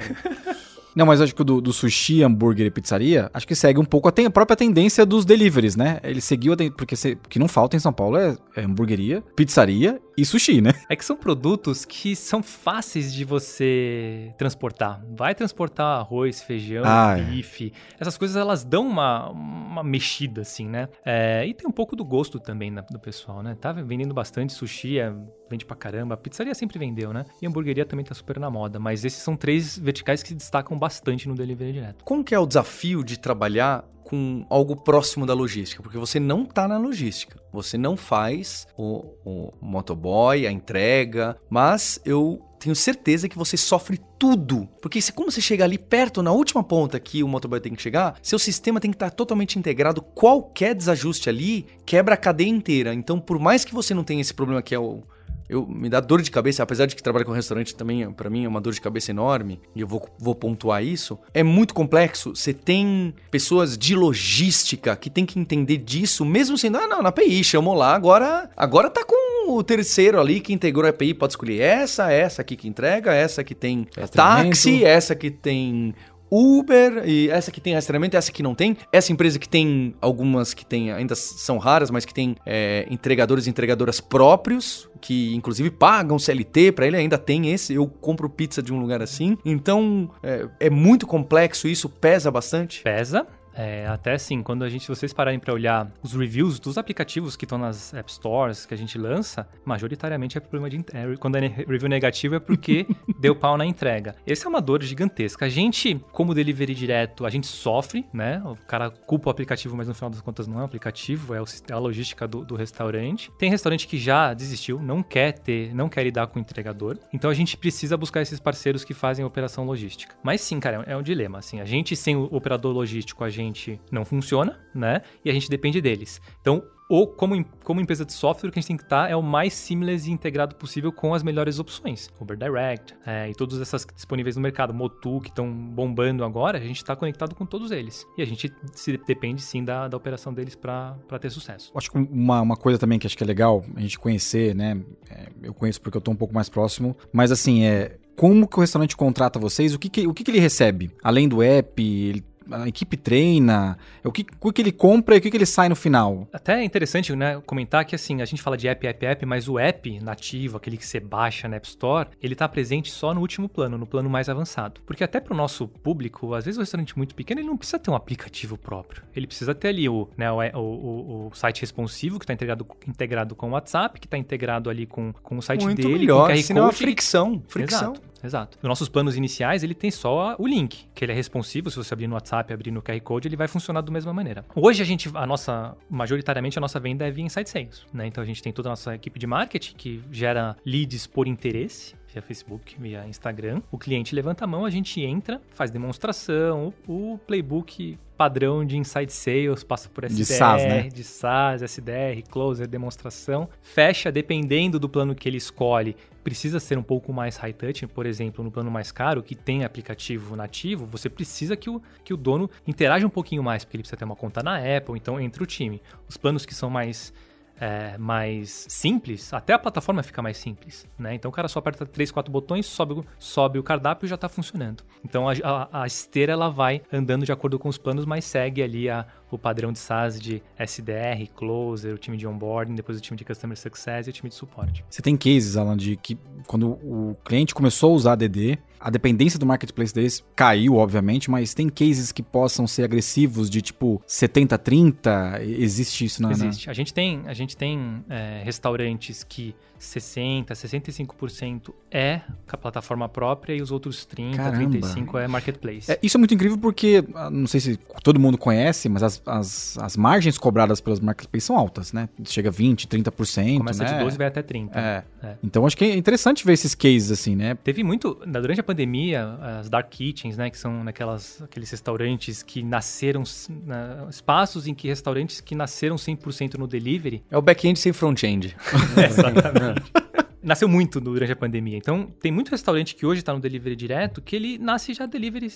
Não, mas acho que o do, do sushi, hambúrguer e pizzaria, acho que segue um pouco a, ten- a própria tendência dos deliveries, né? Ele seguiu a porque o que não falta em São Paulo é, é hamburgueria, pizzaria e sushi, né? É que são produtos que são fáceis de você transportar. Vai transportar arroz, feijão, Ah, é. bife. Essas coisas elas dão uma, uma mexida, assim, né? É, e tem um pouco do gosto também da- do pessoal, né? Tá vendendo bastante sushi, é, vende pra caramba. A pizzaria sempre vendeu, né? E a hamburgueria também tá super na moda. Mas esses são três verticais que se destacam bastante no delivery direto. Como que é o desafio de trabalhar com algo próximo da logística? Porque você não tá na logística. Você não faz o, o motoboy, a entrega, mas eu tenho certeza que você sofre tudo. Porque se, como você chega ali perto, na última ponta que o motoboy tem que chegar, seu sistema tem que estar totalmente integrado. Qualquer desajuste ali quebra a cadeia inteira. Então, por mais que você não tenha esse problema que é o eu, me dá dor de cabeça, apesar de que trabalhar com restaurante também, pra mim, é uma dor de cabeça enorme, e eu vou, vou pontuar isso. É muito complexo. Você tem pessoas de logística que tem que entender disso, mesmo sendo, ah, não, na API, chamou lá, agora, agora tá com o terceiro ali que integrou a API, pode escolher essa, essa aqui que entrega, essa que tem Rastreamento. táxi, essa que tem Uber, e essa que tem rastreamento, essa que não tem. Essa empresa que tem algumas que tem, ainda são raras, mas que tem é, entregadores e entregadoras próprios, que inclusive pagam CLT, pra ele ainda tem esse. Eu compro pizza de um lugar assim. Então é, é muito complexo isso, pesa bastante. Pesa. É, até assim, quando a gente, vocês pararem para olhar os reviews dos aplicativos que estão nas App Stores que a gente lança, majoritariamente é problema de é, quando é review negativo é porque <laughs> deu pau na entrega. Essa é uma dor gigantesca. A gente, como delivery direto, a gente sofre, né? O cara culpa o aplicativo, mas no final das contas não é o aplicativo, é, o é a logística do, do restaurante. Tem restaurante que já desistiu, não quer ter, não quer lidar com o entregador. Então a gente precisa buscar esses parceiros que fazem a operação logística. Mas sim, cara, é um dilema. Assim, a gente sem o operador logístico, a gente não funciona, né? E a gente depende deles. Então, ou como, como empresa de software, o que a gente tem que estar é o mais seamless e integrado possível com as melhores opções. Uber Direct é, e todas essas disponíveis no mercado. Motu, que estão bombando agora, a gente está conectado com todos eles. E a gente se depende sim da, da operação deles para ter sucesso. Acho que uma, uma coisa também que acho que é legal a gente conhecer, né? É, eu conheço porque eu tô um pouco mais próximo, mas assim, é. Como que o restaurante contrata vocês? O que, que, o que, que ele recebe? Além do app, ele- a equipe treina? O que, o que ele compra e o que, ele sai no final? Até é interessante, né, comentar que assim, a gente fala de app, app, app, mas o app nativo, aquele que você baixa na App Store, ele tá presente só no último plano, no plano mais avançado. Porque até pro nosso público, às vezes o restaurante muito pequeno, ele não precisa ter um aplicativo próprio. Ele precisa ter ali o, né, o, o, o- o site responsivo, que tá integrado, integrado com o WhatsApp, que tá integrado ali com, com o site muito dele, melhor, com o QR senão é Code. fricção. Fricção. Exato, exato. Nos nossos planos iniciais, ele tem só o link, que ele é responsivo. Se você abrir no WhatsApp, abrir no QR Code, ele vai funcionar da mesma maneira. Hoje a gente, a nossa, majoritariamente a nossa venda é via Inside Sales, né? Então a gente tem toda a nossa equipe de marketing que gera leads por interesse via Facebook, via Instagram. O cliente levanta a mão, a gente entra, faz demonstração, o, o playbook padrão de Inside Sales passa por SDR, De SaaS, né? de SaaS, SDR, Closer, demonstração. Fecha dependendo do plano que ele escolhe. Precisa ser um pouco mais high touch, por exemplo, no plano mais caro, que tem aplicativo nativo, você precisa que o, que o dono interaja um pouquinho mais, porque ele precisa ter uma conta na Apple, então entra o time. Os planos que são mais é, mais simples, até a plataforma fica mais simples, né? Então o cara só aperta três, quatro botões, sobe, sobe o cardápio e já está funcionando. Então a, a- a esteira ela vai andando de acordo com os planos, mas segue ali a, o padrão de SaaS de SDR, Closer, o time de onboarding, depois o time de Customer Success e o time de suporte. Você tem cases, Alan, de que quando o cliente começou a usar ADD, a dependência do marketplace deles caiu, obviamente, mas tem cases que possam ser agressivos de tipo 70-30? Existe isso na. na- Existe. A gente tem, a gente tem é, restaurantes que 60, 65% é com a plataforma própria e os outros 30, Caramba. 35 é marketplace. É, isso é muito incrível porque, ah, não sei se todo mundo conhece, mas as, as, as margens cobradas pelas marketplaces são altas, né? Chega a 20, 30%. Começa né? de 12 e vai até 30. É. É. Então acho que é interessante ver esses cases assim, né? Teve muito, durante a pandemia, as dark kitchens, né, que são naquelas, aqueles restaurantes que nasceram, na- espaços em que restaurantes que nasceram 100% no delivery, É o back-end sem front-end. <laughs> Exatamente. <laughs> Nasceu muito durante a pandemia. Então, tem muito restaurante que hoje está no delivery direto que ele nasce já delivery,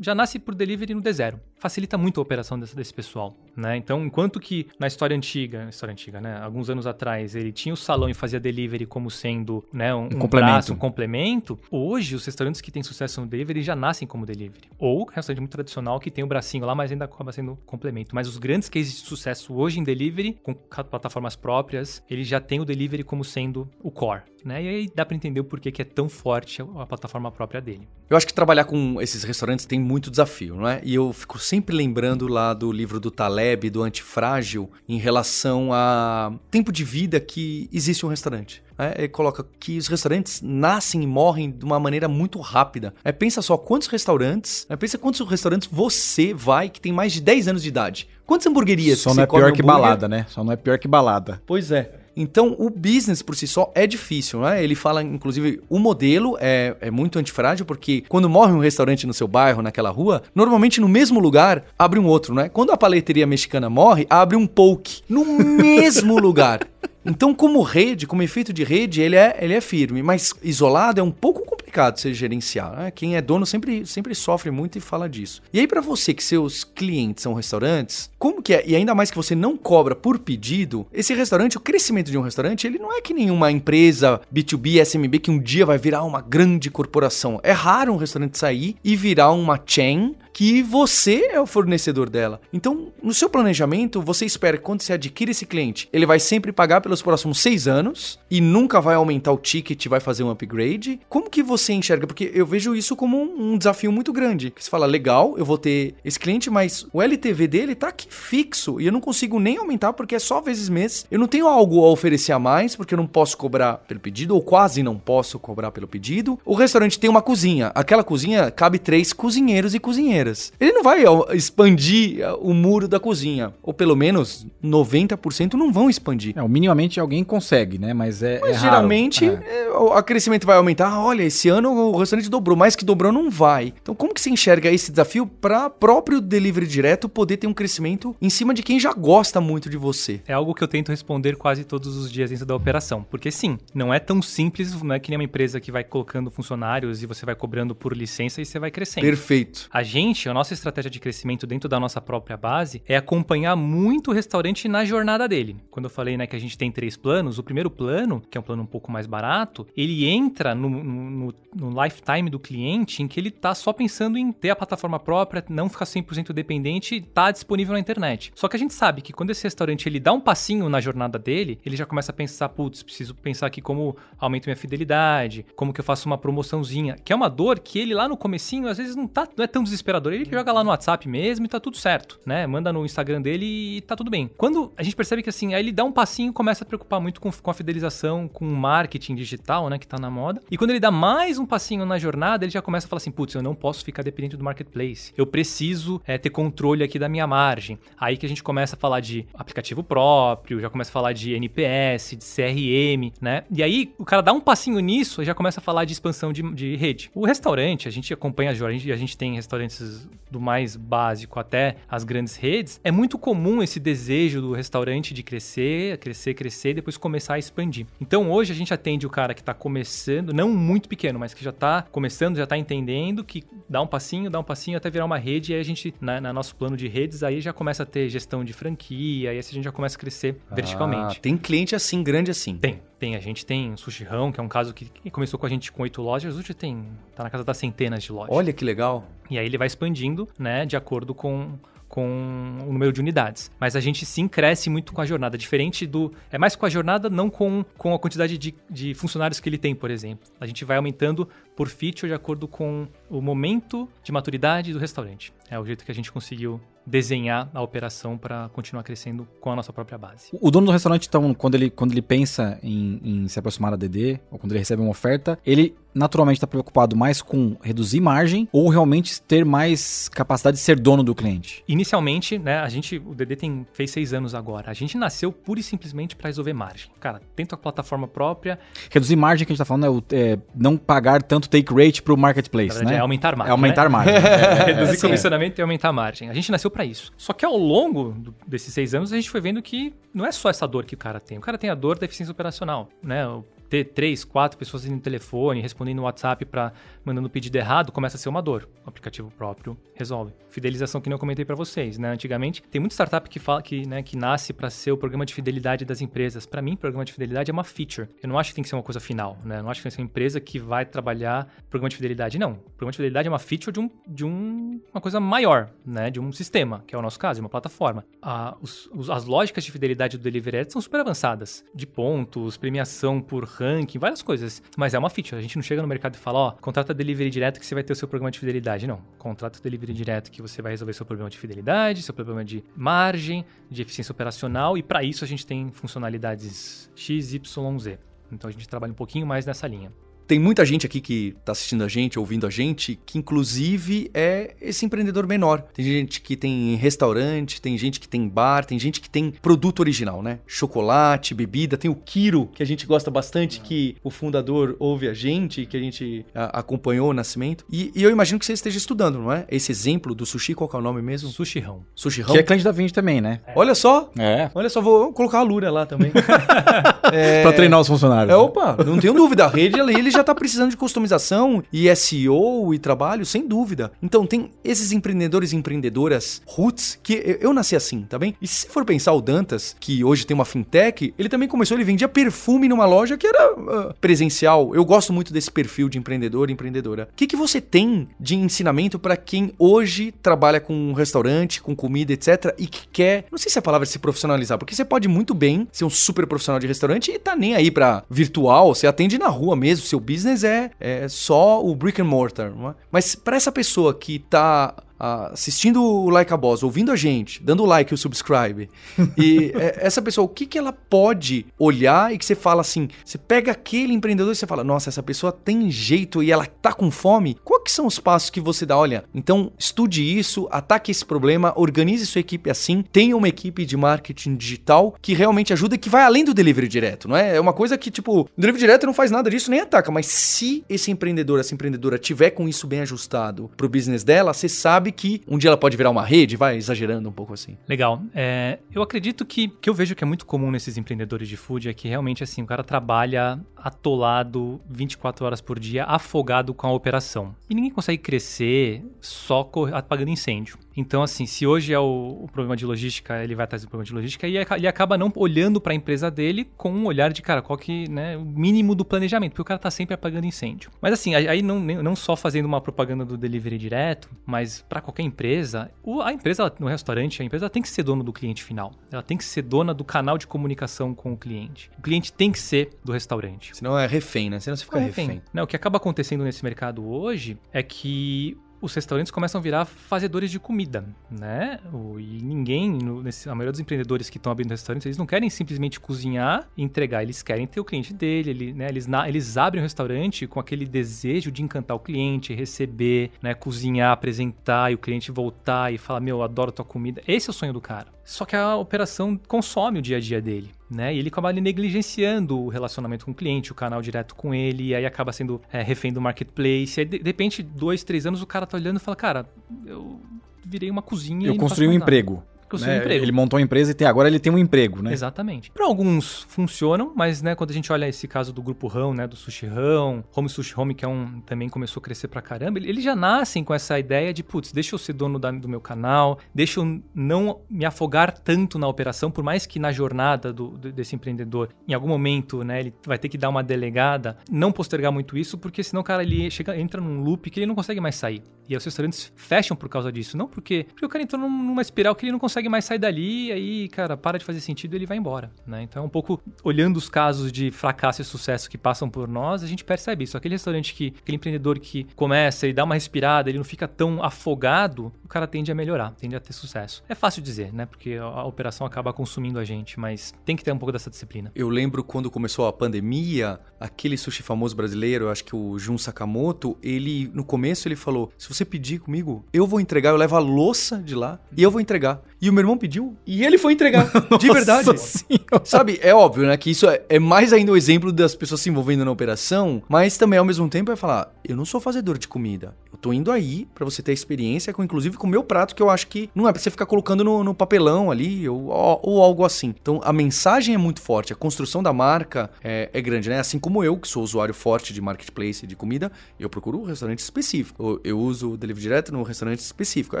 já nasce por delivery no D0. facilita muito a operação desse, desse pessoal, né? Então, enquanto que na história antiga, história antiga, né? Alguns anos atrás, ele tinha o salão e fazia delivery como sendo, né, um, um complemento. braço, um complemento. Hoje, os restaurantes que têm sucesso no delivery já nascem como delivery. Ou restaurante muito tradicional que tem o bracinho lá, mas ainda acaba sendo complemento. Mas os grandes cases de sucesso hoje em delivery, com plataformas próprias, eles já têm o delivery como sendo o core, né? E aí dá pra entender o porquê que é tão forte a a plataforma própria dele. Eu acho que trabalhar com esses restaurantes tem muito desafio, não é? E eu fico sempre lembrando lá do livro do Taleb, do Antifrágil, em relação a tempo de vida que existe um restaurante. né? Ele coloca que os restaurantes nascem e morrem de uma maneira muito rápida. É, pensa só quantos restaurantes, é, pensa quantos restaurantes você vai que tem mais de 10 anos de idade. Quantas hamburguerias Só não é pior que balada, né? Só não é pior que balada. Pois é. Então, o business por si só é difícil, né? Ele fala, inclusive, o modelo é, é muito antifrágil, porque quando morre um restaurante no seu bairro, naquela rua, normalmente no mesmo lugar abre um outro, né? Quando a paleteria mexicana morre, abre um poke no mesmo <laughs> lugar. Então, como rede, como efeito de rede, ele é, ele é firme, mas isolado é um pouco complicado se gerenciar. Né? Quem é dono sempre, sempre sofre muito e fala disso. E aí, para você que seus clientes são restaurantes, como que é? E ainda mais que você não cobra por pedido, esse restaurante, o crescimento de um restaurante, ele não é que nenhuma empresa B2B, SMB, que um dia vai virar uma grande corporação. É raro um restaurante sair e virar uma chain que você é o fornecedor dela. Então, no seu planejamento, você espera que quando você adquire esse cliente, ele vai sempre pagar pelos próximos seis anos e nunca vai aumentar o ticket, vai fazer um upgrade. Como que você enxerga? Porque eu vejo isso como um, desafio muito grande. Você fala, legal, eu vou ter esse cliente, mas o LTV dele tá aqui fixo e eu não consigo nem aumentar porque é só vezes mês. Eu não tenho algo a oferecer a mais porque eu não posso cobrar pelo pedido ou quase não posso cobrar pelo pedido. O restaurante tem uma cozinha. Aquela cozinha cabe três cozinheiros e cozinheiras. Ele não vai expandir o muro da cozinha. Ou pelo menos 90% não vão expandir. É, o minimamente alguém consegue, né? Mas é. Mas é raro. geralmente É. é, o crescimento vai aumentar. Ah, Olha, esse ano o restaurante dobrou, mais que dobrou não vai. Então, como que você enxerga esse desafio para próprio delivery direto poder ter um crescimento em cima de quem já gosta muito de você? É algo que eu tento responder quase todos os dias dentro da operação. Porque sim, não é tão simples, não é que nem uma empresa que vai colocando funcionários e você vai cobrando por licença e você vai crescendo. Perfeito. A gente, a nossa estratégia de crescimento dentro da nossa própria base é acompanhar muito o restaurante na jornada dele. Quando eu falei né, que a gente tem três planos, o primeiro plano, que é um plano um pouco mais barato, ele entra no, no- no- lifetime do cliente em que ele tá só pensando em ter a plataforma própria, não ficar 100% dependente e tá disponível na internet. Só que a gente sabe que quando esse restaurante ele dá um passinho na jornada dele, ele já começa a pensar, putz, preciso pensar aqui como aumento minha fidelidade, como que eu faço uma promoçãozinha, que é uma dor que ele lá no comecinho às vezes não tá, não é tão desesperador. Ele joga lá no WhatsApp mesmo e tá tudo certo, né? Manda no Instagram dele e tá tudo bem. Quando a gente percebe que assim, aí ele dá um passinho e começa a preocupar muito com, com a fidelização, com o marketing digital, né, que tá na moda. E quando ele dá mais um passinho na jornada, ele já começa a falar assim, putz, eu não posso ficar dependente do marketplace. Eu preciso é, ter controle aqui da minha margem. Aí que a gente começa a falar de aplicativo próprio, já começa a falar de NPS, de CRM, né? E aí o cara dá um passinho nisso e já começa a falar de expansão de, de rede. O restaurante, a gente acompanha a gente, a gente tem restaurantes do mais básico até as grandes redes. É muito comum esse desejo do restaurante de crescer, crescer, crescer e depois começar a expandir. Então hoje a gente atende o cara que tá começando, não muito pequeno, mas que já tá começando, já tá entendendo que dá um passinho, dá um passinho até virar uma rede e aí a gente, na, na nosso plano de redes, aí já começa a ter gestão de franquia, e aí a gente já começa a crescer verticalmente. Ah, tem cliente assim, grande assim. Tem, tem. A gente tem Sushi Rão, que é um caso que que começou com a gente com oito lojas, hoje tem, tá na casa das centenas de lojas. Olha que legal. E aí ele vai expandindo, né, de acordo com, com o número de unidades. Mas a gente sim cresce muito com a jornada, diferente do... É mais com a jornada, não com, com a quantidade de, de funcionários que ele tem, por exemplo. A gente vai aumentando por feature de acordo com o momento de maturidade do restaurante. É o jeito que a gente conseguiu desenhar a operação para continuar crescendo com a nossa própria base. O dono do restaurante, então, quando ele, quando ele pensa em, em se aproximar da DD, ou quando ele recebe uma oferta, ele naturalmente está preocupado mais com reduzir margem ou realmente ter mais capacidade de ser dono do cliente? Inicialmente, né, a gente, o DD tem, fez seis anos agora. A gente nasceu pura e simplesmente para resolver margem. Cara, tenta a plataforma própria, Reduzir margem que a gente tá falando é, o- é não pagar tanto take rate pro marketplace, na verdade, né? é aumentar margem. É aumentar né? margem. <laughs> É, reduzir sim. comissionamento e aumentar margem. A gente nasceu para isso. Só que ao longo do- desses seis anos, a gente foi vendo que não é só essa dor que o cara tem. O cara tem a dor da eficiência operacional, né? Ter três, quatro pessoas no telefone, respondendo no WhatsApp para mandando pedido errado, começa a ser uma dor. O aplicativo próprio resolve. Fidelização que nem eu comentei para vocês, né? Antigamente, tem muita startup que fala que, né, que nasce para ser o programa de fidelidade das empresas. Para mim, programa de fidelidade é uma feature. Eu não acho que tem que ser uma coisa final, né? Eu não acho que tem que ser uma empresa que vai trabalhar programa de fidelidade, não. programa de fidelidade é uma feature de, um, de um, uma coisa maior, né? De um sistema, que é o nosso caso, uma plataforma. Ah, os, os, as lógicas de fidelidade do Delivery são super avançadas. De pontos, premiação por ranking, várias coisas. Mas é uma feature. A gente não chega no mercado e fala, ó, contrata delivery direto que você vai ter o seu programa de fidelidade. Não. Contrata o delivery direto que você vai resolver seu problema de fidelidade, seu problema de margem, de eficiência operacional. E para isso a gente tem funcionalidades X, Y, Z. Então a gente trabalha um pouquinho mais nessa linha. Tem muita gente aqui que está assistindo a gente, ouvindo a gente, que inclusive é esse empreendedor menor. Tem gente que tem restaurante, tem gente que tem bar, tem gente que tem produto original, né? Chocolate, bebida, tem o Kiro, que a gente gosta bastante, que o fundador ouve a gente, que a gente a, acompanhou o nascimento. E, e, eu imagino que você esteja estudando, não é? Esse exemplo do sushi, qual é o nome mesmo? Sushi Sushi Que é cliente da Vinci também, né? É. Olha só. É. Olha só, vou colocar a Lura lá também. <laughs> é... pra treinar os funcionários. É, opa, não tenho dúvida. A rede, ele já já está precisando de customização e SEO e trabalho, sem dúvida. Então tem esses empreendedores e empreendedoras roots que eu nasci assim, tá bem? E se for pensar o Dantas, que hoje tem uma fintech, ele também começou, ele vendia perfume numa loja que era uh, presencial. Eu gosto muito desse perfil de empreendedor e empreendedora. O que, que você tem de ensinamento para quem hoje trabalha com um restaurante, com comida, etc. e que quer, não sei se é a palavra se profissionalizar, porque você pode muito bem ser um super profissional de restaurante e tá nem aí para virtual, você atende na rua mesmo, seu business é, é só o brick and mortar. É? Mas para essa pessoa que está assistindo o Like a Boss, ouvindo a gente, dando like e o subscribe, e <laughs> é, essa pessoa, o que, que ela pode olhar e que você fala assim, você pega aquele empreendedor e você fala, nossa, essa pessoa tem jeito e ela tá com fome, quais que são os passos que você dá? Olha, então estude isso, ataque esse problema, organize sua equipe assim, tenha uma equipe de marketing digital que realmente ajuda e que vai além do delivery direto, não é? É uma coisa que, tipo, o delivery direto não faz nada disso nem ataca, mas se esse empreendedor, essa empreendedora tiver com isso bem ajustado pro business dela, você sabe sabe que um dia ela pode virar uma rede, vai exagerando um pouco assim. Legal. É, eu acredito que, que eu vejo que é muito comum nesses empreendedores de food é que realmente assim, o cara trabalha atolado 24 horas por dia, afogado com a operação. E ninguém consegue crescer só apagando incêndio. Então, assim, se hoje é o, o, problema de logística, ele vai atrás do problema de logística e ele acaba não olhando para a empresa dele com um olhar de, cara, qual que, né, o mínimo do planejamento, porque o cara tá sempre apagando incêndio. Mas assim, aí não, não só fazendo uma propaganda do delivery direto, mas para qualquer empresa, a empresa no restaurante, a empresa tem que ser dona do cliente final. Ela tem que ser dona do canal de comunicação com o cliente. O cliente tem que ser do restaurante. Senão é refém, né? Senão você fica é refém. refém. Não, o que acaba acontecendo nesse mercado hoje é que os restaurantes começam a virar fazedores de comida, né? E ninguém, a maioria dos empreendedores que estão abrindo restaurantes, eles não querem simplesmente cozinhar e entregar, eles querem ter o cliente dele, ele, né? eles, na, eles abrem o restaurante com aquele desejo de encantar o cliente, receber, né? Cozinhar, apresentar e o cliente voltar e falar, meu, eu adoro tua comida. Esse é o sonho do cara. Só que a operação consome o dia a dia dele. Né? E ele acaba negligenciando o relacionamento com o cliente, o canal direto com ele, e aí acaba sendo é, refém do marketplace. E aí, de, de repente, dois, três anos, o cara tá olhando e fala, cara, eu virei uma cozinha. Eu construí um emprego né? emprego. Ele montou uma empresa e tem, agora ele tem um emprego, né? Exatamente. Para alguns funcionam, mas né, quando a gente olha esse caso do grupo Rão, né, do Sushi Rão, Home Sushi Home, que é um também começou a crescer pra caramba, eles já nascem com essa ideia de, putz, deixa eu ser dono da, do meu canal, deixa eu não me afogar tanto na operação, por mais que na jornada do, desse empreendedor, em algum momento, né, ele vai ter que dar uma delegada, não postergar muito isso, porque senão o cara ele chega, entra num loop que ele não consegue mais sair. E os restaurantes fecham por causa disso, não porque, porque o cara entrou numa espiral que ele não consegue consegue mais sair dali, aí, cara, para de fazer sentido e ele vai embora, né? Então, é um pouco olhando os casos de fracasso e sucesso que passam por nós, a gente percebe isso. Aquele restaurante que, aquele empreendedor que começa e dá uma respirada, ele não fica tão afogado, o cara tende a melhorar, tende a ter sucesso. É fácil dizer, né? Porque a, operação acaba consumindo a gente, mas tem que ter um pouco dessa disciplina. Eu lembro quando começou a pandemia, aquele sushi famoso brasileiro, acho que o Jun Sakamoto, ele, no começo, ele falou: se você pedir comigo, eu vou entregar, eu levo a louça de lá e eu vou entregar. E o meu irmão pediu e ele foi entregar. <laughs> de verdade. Senhora. Sabe, é óbvio, né? Que isso é, é mais ainda o exemplo das pessoas se envolvendo na operação, mas também ao mesmo tempo é falar: eu não sou fazedor de comida. Eu tô indo aí pra você ter experiência, com, inclusive com o meu prato, que eu acho que não é pra você ficar colocando no, no papelão ali ou, ou, ou algo assim. Então a mensagem é muito forte, a construção da marca é, é grande, né? Assim como eu, que sou usuário forte de marketplace de comida, eu procuro um restaurante específico. Eu, eu uso o delivery direto no restaurante específico. Eu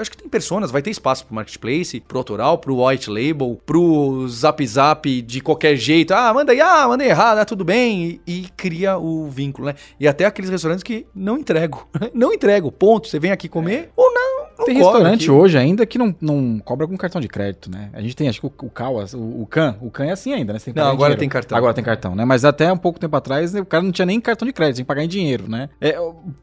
acho que tem personas, vai ter espaço pro marketplace, pro autoral, pro white label, pro zap zap de qualquer jeito. Ah, manda aí, ah, mandei errado, ah, tudo bem. E, e cria o vínculo, né? E até aqueles restaurantes que não entrego. <laughs> não entrego, ponto. Você vem aqui comer ou não. Não Tem restaurante aqui. hoje ainda que não, não cobra com cartão de crédito, né? A gente tem, acho que o, o Cawas, o, o Can, o Can é assim ainda, né? Não, agora dinheiro. tem cartão. Agora tem cartão, né? Mas até um pouco tempo atrás, o cara não tinha nem cartão de crédito, tem que pagar em dinheiro, né? É,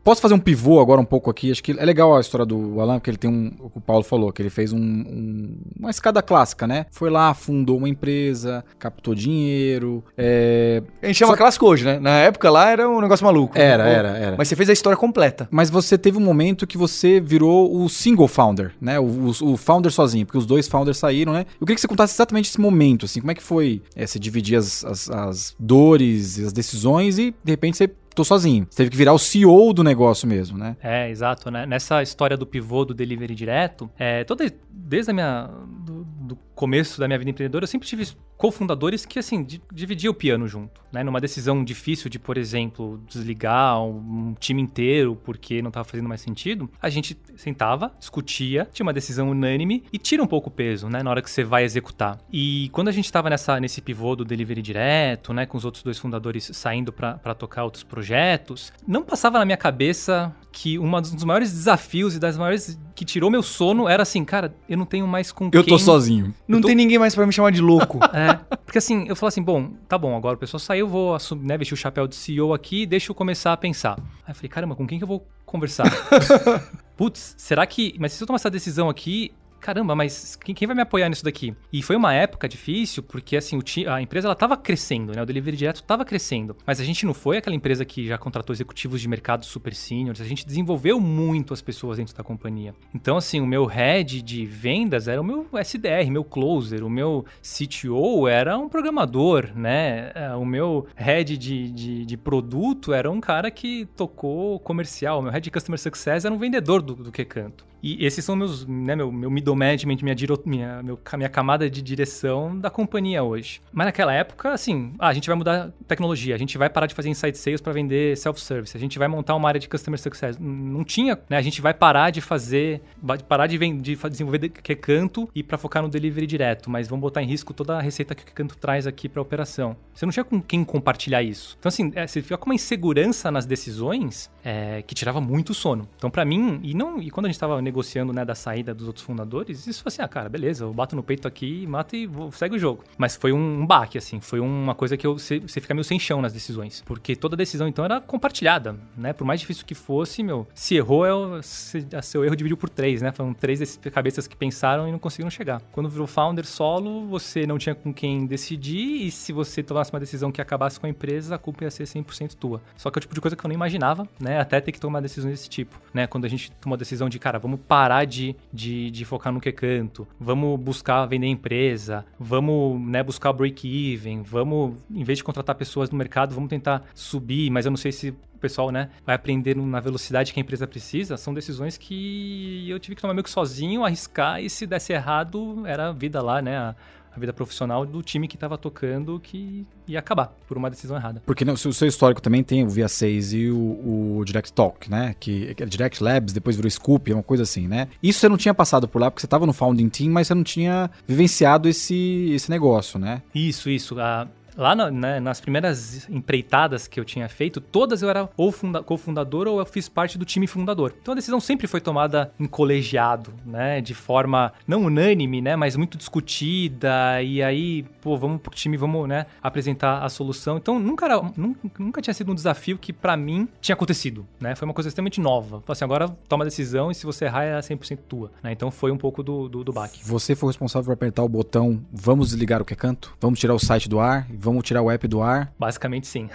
posso fazer um pivô agora um pouco aqui? Acho que é legal a história do Alan, porque ele tem um, o que o Paulo falou, que ele fez um, um- uma escada clássica, né? Foi lá, fundou uma empresa, captou dinheiro, é, A gente chama Só- clássico hoje, né? Na época lá era um negócio maluco. Era, Pô, era, era. Mas você fez a história completa. Mas você teve um momento que você virou o single founder, né? O, o- founder sozinho, porque os dois founders saíram, né? Eu queria que você contasse exatamente esse momento, assim, como é que foi é, você dividir as, as, as dores as decisões e, de repente, você tô sozinho. Você teve que virar o CEO do negócio mesmo, né? É, exato, né? Nessa história do pivô do delivery direto, é, toda, desde a minha, do, do começo da minha vida empreendedora, eu sempre tive cofundadores que, assim, di- dividiam o piano junto, né? Numa decisão difícil de, por exemplo, desligar um, time inteiro porque não estava fazendo mais sentido, a gente sentava, discutia, tinha uma decisão unânime e tira um pouco o peso, né? Na hora que você vai executar. E quando a gente estava nessa, nesse pivô do delivery direto, né? Com os outros dois fundadores saindo para tocar outros projetos, não passava na minha cabeça que um dos maiores desafios e das maiores que tirou meu sono era assim, cara, eu não tenho mais com Eu quem... tô sozinho. Não tô- tem ninguém mais pra me chamar de louco. <laughs> É, porque assim, eu falo assim, bom, tá bom, agora o pessoal saiu, vou assumir, né, vestir o chapéu de CEO aqui, deixa eu começar a pensar. Aí eu falei, caramba, com quem que eu vou conversar? <laughs> Putz, será que, mas se eu tomar essa decisão aqui, caramba, mas quem, vai me apoiar nisso daqui? E foi uma época difícil, porque assim, a empresa ela tava crescendo, né? O delivery direto tava crescendo. Mas a gente não foi aquela empresa que já contratou executivos de mercado super seniors, a gente desenvolveu muito as pessoas dentro da companhia. Então, assim, o meu head de vendas era o meu SDR, meu closer, o meu CTO era um programador, né? É, O meu head de, de, de produto era um cara que tocou comercial, o meu head de customer success era um vendedor do, do que canto. E esses são meus, né, meu, meu middle management, minha, diro, minha, meu, minha camada de direção da companhia hoje. Mas naquela época, assim, ah, a gente vai mudar tecnologia, a gente vai parar de fazer inside sales para vender self-service, a gente vai montar uma área de customer success. Não tinha, né? A gente vai parar de fazer, parar de, vend- de desenvolver de- que canto e para focar no delivery direto, mas vamos botar em risco toda a receita que o canto traz aqui para operação. Você não tinha com quem compartilhar isso. Então, assim, é, você fica com uma insegurança nas decisões é, que tirava muito sono. Então, para mim, e não e quando a gente tava negociando né, da saída dos outros fundadores, isso foi assim, ah, cara, beleza, eu bato no peito aqui, mato e vou, segue o jogo. Mas foi um, baque, assim, foi uma coisa que eu, você, fica meio sem chão nas decisões. Porque toda decisão, então, era compartilhada, né? Por mais difícil que fosse, meu, se errou, é o, se, seu erro dividiu por três, né? Foram três cabeças que pensaram e não conseguiram chegar. Quando virou founder solo, você não tinha com quem decidir e se você tomasse uma decisão que acabasse com a empresa, a culpa ia ser 100% tua. Só que é o tipo de coisa que eu não imaginava, né? Até ter que tomar decisões desse tipo, né? Quando a gente toma a decisão de, cara, vamos parar de, de, de focar no que canto, vamos buscar vender empresa, vamos né, buscar break-even, vamos, em vez de contratar pessoas no mercado, vamos tentar subir, mas eu não sei se o pessoal, né, vai aprender na velocidade que a empresa precisa, são decisões que eu tive que tomar meio que sozinho, arriscar, e se desse errado, era a vida lá, né, a, a vida profissional do time que estava tocando que ia acabar por uma decisão errada. Porque né, o seu histórico também tem o Via 6 e o, o Direct Talk, né? Que é Direct Labs, depois virou Scoop, é uma coisa assim, né? Isso você não tinha passado por lá porque você estava no founding team, mas você não tinha vivenciado esse, esse negócio, né? Isso, isso. Ah, lá na- né, nas primeiras empreitadas que eu tinha feito, todas eu era ou funda- cofundador ou eu fiz parte do time fundador. Então a decisão sempre foi tomada em colegiado, né? De forma não unânime, né? Mas muito discutida. E aí, pô, vamos pro time, vamos, né? Apresentar a solução. Então nunca, era, nunca, nunca tinha sido um desafio que pra mim tinha acontecido, né? Foi uma coisa extremamente nova. Assim, agora toma a decisão e se você errar é 100% tua. né? Então foi um pouco do, do, do baque. Você foi responsável por apertar o botão vamos desligar o que é canto? Vamos tirar o site do ar vamos tirar o app do ar. Basicamente sim.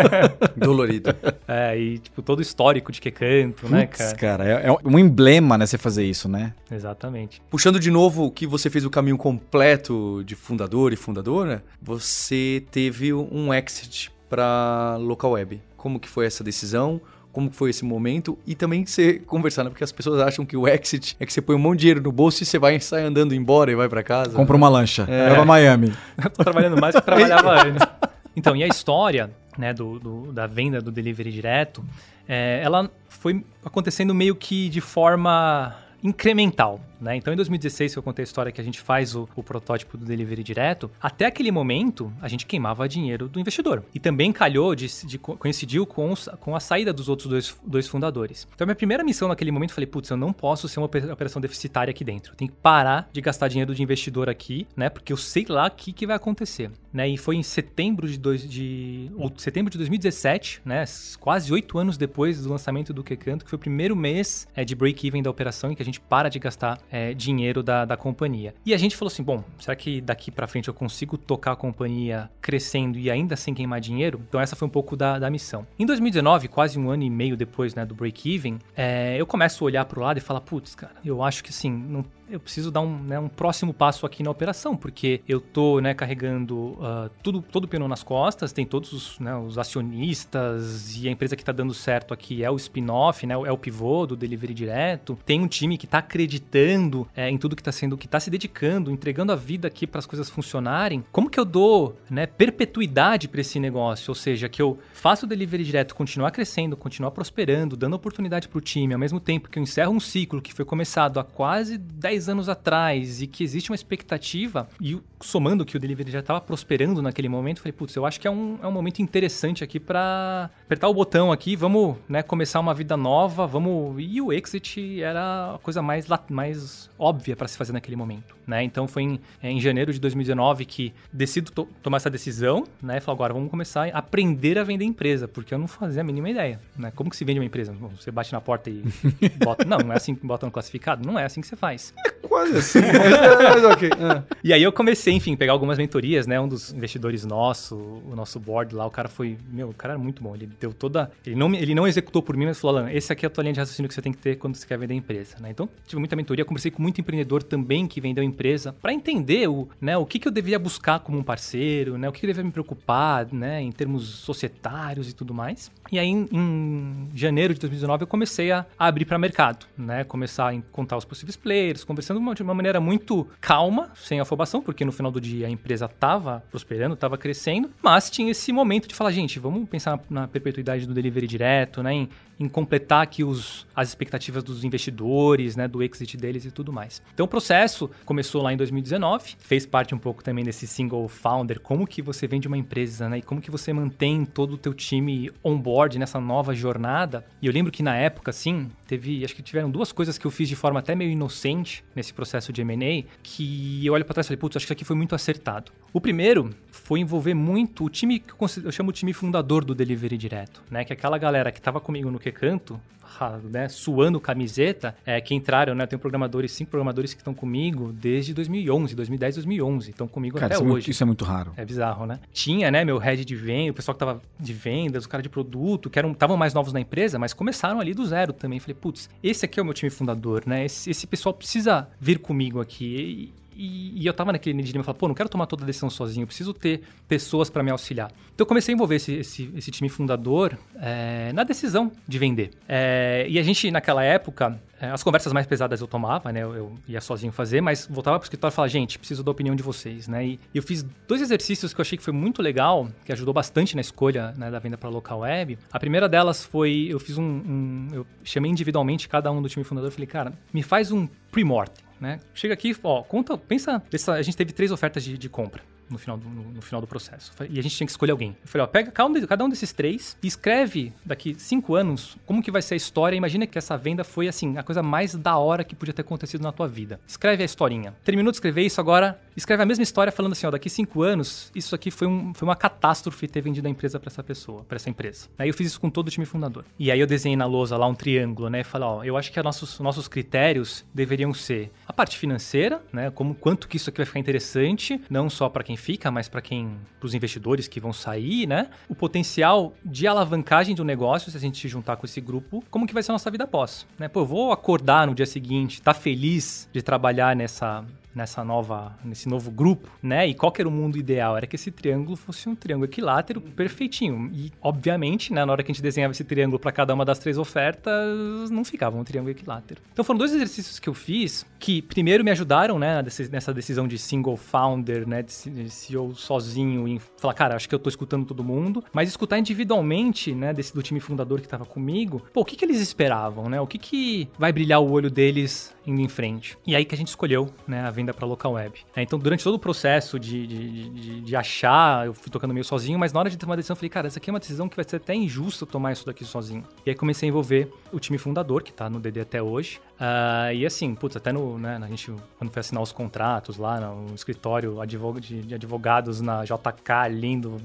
<laughs> Dolorido. É, e tipo, todo o histórico de que canto, né, Putz, cara? cara, é, é um emblema, né, você fazer isso, né? Exatamente. Puxando de novo que você fez o caminho completo de fundador e fundadora, você teve um exit para local web. Como que foi essa decisão? Como foi esse momento? E também você conversar, né? Porque as pessoas acham que o exit é que você põe um monte de dinheiro no bolso e você vai sai andando embora e vai para casa. Compra uma lancha, É. pra Miami. <laughs> Eu tô trabalhando mais do que eu trabalhava <laughs> antes. Então, e a história né, do, do- da venda do delivery direto, é, ela foi acontecendo meio que de forma incremental. Né? Então, em 2016, que eu contei a história que a gente faz o, o protótipo do delivery direto, até aquele momento, a gente queimava dinheiro do investidor. E também calhou, de, de co- coincidiu com, os- com a saída dos outros dois, dois fundadores. Então, minha primeira missão naquele momento, eu falei, putz, eu não posso ser uma ope- operação deficitária aqui dentro. Eu tenho que parar de gastar dinheiro de investidor aqui, né? Porque eu sei lá o que, que vai acontecer. Né? E foi em setembro de, dois, de, ou setembro de 2017, né? quase oito anos depois do lançamento do Quecanto, que foi o primeiro mês é, de break-even da operação, em que a gente para de gastar é, dinheiro da, da companhia. E a gente falou assim, bom, será que daqui pra frente eu consigo tocar a companhia crescendo e ainda sem queimar dinheiro? Então essa foi um pouco da, da missão. Em 2019, quase um ano e meio depois né, do break-even, é, eu começo a olhar pro lado e falar, putz, cara, eu acho que assim, não eu preciso dar um, né, um próximo passo aqui na operação, porque eu tô né, carregando ah, tudo, todo o pneu nas costas, tem todos os, né, os acionistas e a empresa que está dando certo aqui é o spin-off, né, é o pivô do delivery direto. Tem um time que está acreditando é, em tudo que está sendo, que está se dedicando, entregando a vida aqui para as coisas funcionarem. Como que eu dou né, perpetuidade para esse negócio? Ou seja, que eu faço o delivery direto continuar crescendo, continuar prosperando, dando oportunidade para o time, ao mesmo tempo que eu encerro um ciclo que foi começado há quase 10 anos atrás e que existe uma expectativa, e somando que o delivery já estava prosperando naquele momento, eu falei, putz, eu acho que é um, é um momento interessante aqui para apertar o botão aqui, vamos né, começar uma vida nova, vamos. E o exit era a coisa mais, mais óbvia para se fazer naquele momento. Né? Então foi em, é, em janeiro de 2019 que decido to- tomar essa decisão, né? E falar, agora vamos começar a aprender a vender empresa, porque eu não fazia a mínima ideia. Né? Como que se vende uma empresa? Bom, você bate na porta e <laughs> bota. Não, não é assim que bota no classificado? Não é assim que você faz. Quase assim. <laughs> mas ok. Ah. E aí eu comecei, enfim, pegar algumas mentorias, né? Um dos investidores nosso, o nosso board lá, o cara foi, meu, o cara era muito bom. Ele deu toda, ele não, ele não executou por mim, mas falou, Alan, esse aqui é a tua linha de raciocínio que você tem que ter quando você quer vender a empresa, né? Então, tive muita mentoria, conversei com muito empreendedor também que vendeu empresa para entender o, né, o que que eu devia buscar como um parceiro, né? O que que eu devia me preocupar, né, em termos societários e tudo mais. E aí em, janeiro de 2019 eu comecei a, a abrir para mercado, né? Começar a contar os possíveis players, conversando de uma- maneira muito calma, sem afobação, porque no final do dia a empresa estava prosperando, estava crescendo, mas tinha esse momento de falar, gente, vamos pensar na perpetuidade do delivery direto, né? Em, em completar aqui os, as expectativas dos investidores, né? Do exit deles e tudo mais. Então o processo começou lá em 2019, fez parte um pouco também desse single founder, como que você vende uma empresa, né? E como que você mantém todo o teu time on board nessa nova jornada. E eu lembro que na época, assim, teve, acho que tiveram duas coisas que eu fiz de forma até meio inocente nesse processo de M&A, que eu olho pra trás e falei, putz, acho que isso aqui foi muito acertado. O primeiro foi envolver muito o time que eu, eu chamo o time fundador do delivery direto, né? Que é aquela galera que tava comigo no que canto, ra- né, suando camiseta, é, que entraram, né? Eu tenho programadores, cinco programadores que estão comigo desde 2011, 2010, 2011, estão comigo Cara, até isso é, muito, hoje. isso é muito raro. É bizarro, né? Tinha, né, meu head de venda, o pessoal que tava de vendas, o cara de produto, que eram estavam mais novos na empresa, mas começaram ali do zero também. Falei, putz, esse aqui é o meu time fundador, né? Esse, esse pessoal precisa vir comigo aqui. E, e- e eu tava naquele dilema, falei, pô, não quero tomar toda a decisão sozinho, eu preciso ter pessoas para me auxiliar. Então eu comecei a envolver esse, esse, esse time fundador é, na decisão de vender. É, e a gente, naquela época, as conversas mais pesadas eu tomava, né? Eu, eu ia sozinho fazer, mas voltava pro escritório e falava, gente, preciso da opinião de vocês, né? E eu fiz dois exercícios que eu achei que foi muito legal, que ajudou bastante na escolha né, da venda para local web. A primeira delas foi, eu fiz um, um- eu chamei individualmente cada um do time fundador e falei, cara, me faz um pre-mortem, né? Chega aqui, ó, conta, pensa, essa- a gente teve três ofertas de, de compra no final, do, no, no final do processo. E a gente tinha que escolher alguém. Eu falei, ó, pega cada um, um desses três e escreve daqui cinco anos como que vai ser a história. Imagina que essa venda foi, assim, a coisa mais da hora que podia ter acontecido na tua vida. Escreve a historinha. Terminou de escrever isso, agora escreve a mesma história falando assim, ó, daqui cinco anos, isso aqui foi, um, foi uma catástrofe ter vendido a empresa para essa pessoa, para essa empresa. Aí eu fiz isso com todo o time fundador. E aí eu desenhei na lousa lá um triângulo, né? E falei, ó, eu acho que nossos, nossos critérios deveriam ser a parte financeira, né? Como quanto que isso aqui vai ficar interessante, não só para quem fica, mas para quem, para os investidores que vão sair, né? O potencial de alavancagem do negócio, se a gente se juntar com esse grupo, como que vai ser a nossa vida após, né? Pô, eu vou acordar no dia seguinte, tá feliz de trabalhar nessa nessa nova, nesse novo grupo, né? E qual que era o mundo ideal? Era que esse triângulo fosse um triângulo equilátero perfeitinho. E, obviamente, né, na hora que a gente desenhava esse triângulo para cada uma das três ofertas, não ficava um triângulo equilátero. Então foram dois exercícios que eu fiz que, primeiro, me ajudaram, né, nessa decisão de single founder, né, de CEO sozinho, e falar, cara, acho que eu tô escutando todo mundo, mas escutar individualmente, né, desse do time fundador que estava comigo, pô, o que que eles esperavam, né? O que que vai brilhar o olho deles indo em frente? E aí que a gente escolheu, né, a venda para local web. É, então, durante todo o processo de, de, de, de, achar, eu fui tocando meio sozinho, mas na hora de tomar uma decisão, eu falei, cara, essa aqui é uma decisão que vai ser até injusta tomar isso daqui sozinho. E aí comecei a envolver o time fundador, que tá no DD até hoje. Uh, e assim, putz, até no, né, a gente, quando foi assinar os contratos lá no escritório de advogados na JK, lindo,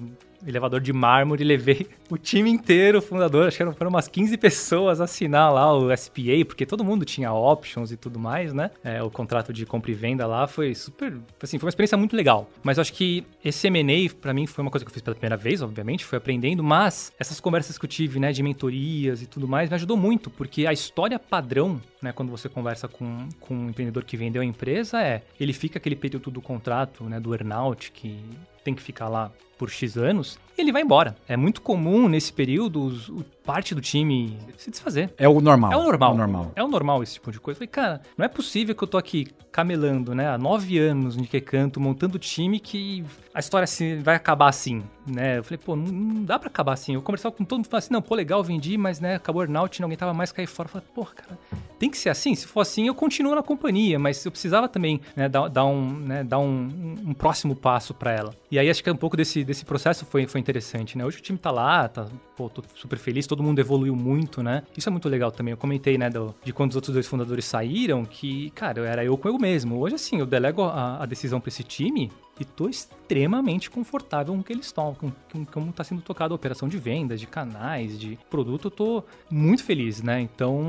elevador de mármore, <laughs> levei o time inteiro, o fundador, acho que foram umas 15 pessoas assinar lá o SPA, porque todo mundo tinha options e tudo mais, né? É, o contrato de compra e venda lá foi super, assim, foi uma experiência muito legal. Mas eu acho que esse M&A, para mim, foi uma coisa que eu fiz pela primeira vez, obviamente, foi aprendendo, mas essas conversas que eu tive, né, de mentorias e tudo mais, me ajudou muito, porque a história padrão, né, quando você conversa com, com um empreendedor que vendeu a empresa, é, ele fica aquele período do contrato, né, do earnout, que tem que ficar lá por X anos, ele vai embora. É muito comum nesse período os, o, parte do time se desfazer. É o normal. É o normal. É o normal. É o normal esse tipo de coisa. Eu falei, cara, não é possível que eu tô aqui camelando, né, há nove anos de que canto, montando time que a história assim, vai acabar assim, né? Eu falei, pô, não, não dá pra acabar assim. Eu conversava com todo mundo, falava assim, não, pô, legal, vendi, mas, né, acabou o Arnaut, não aguentava mais cair fora. Eu falei, pô, cara, tem que ser assim. Se for assim, eu continuo na companhia, mas eu precisava também né, dar, dar, um, né, dar um, um próximo passo para ela. E aí acho que um pouco desse, desse processo foi, foi interessante, né? Hoje o time tá lá, tá, pô, tô super feliz, todo mundo evoluiu muito, né? Isso é muito legal também. Eu comentei, né, do, de quando os outros dois fundadores saíram, que, cara, era eu com eu mesmo. Hoje, assim, eu delego a, a decisão para esse time e tô extremamente confortável com o que eles estão, com, com, como está sendo tocada a operação de vendas, de canais, de produto. Eu tô muito feliz, né? Então,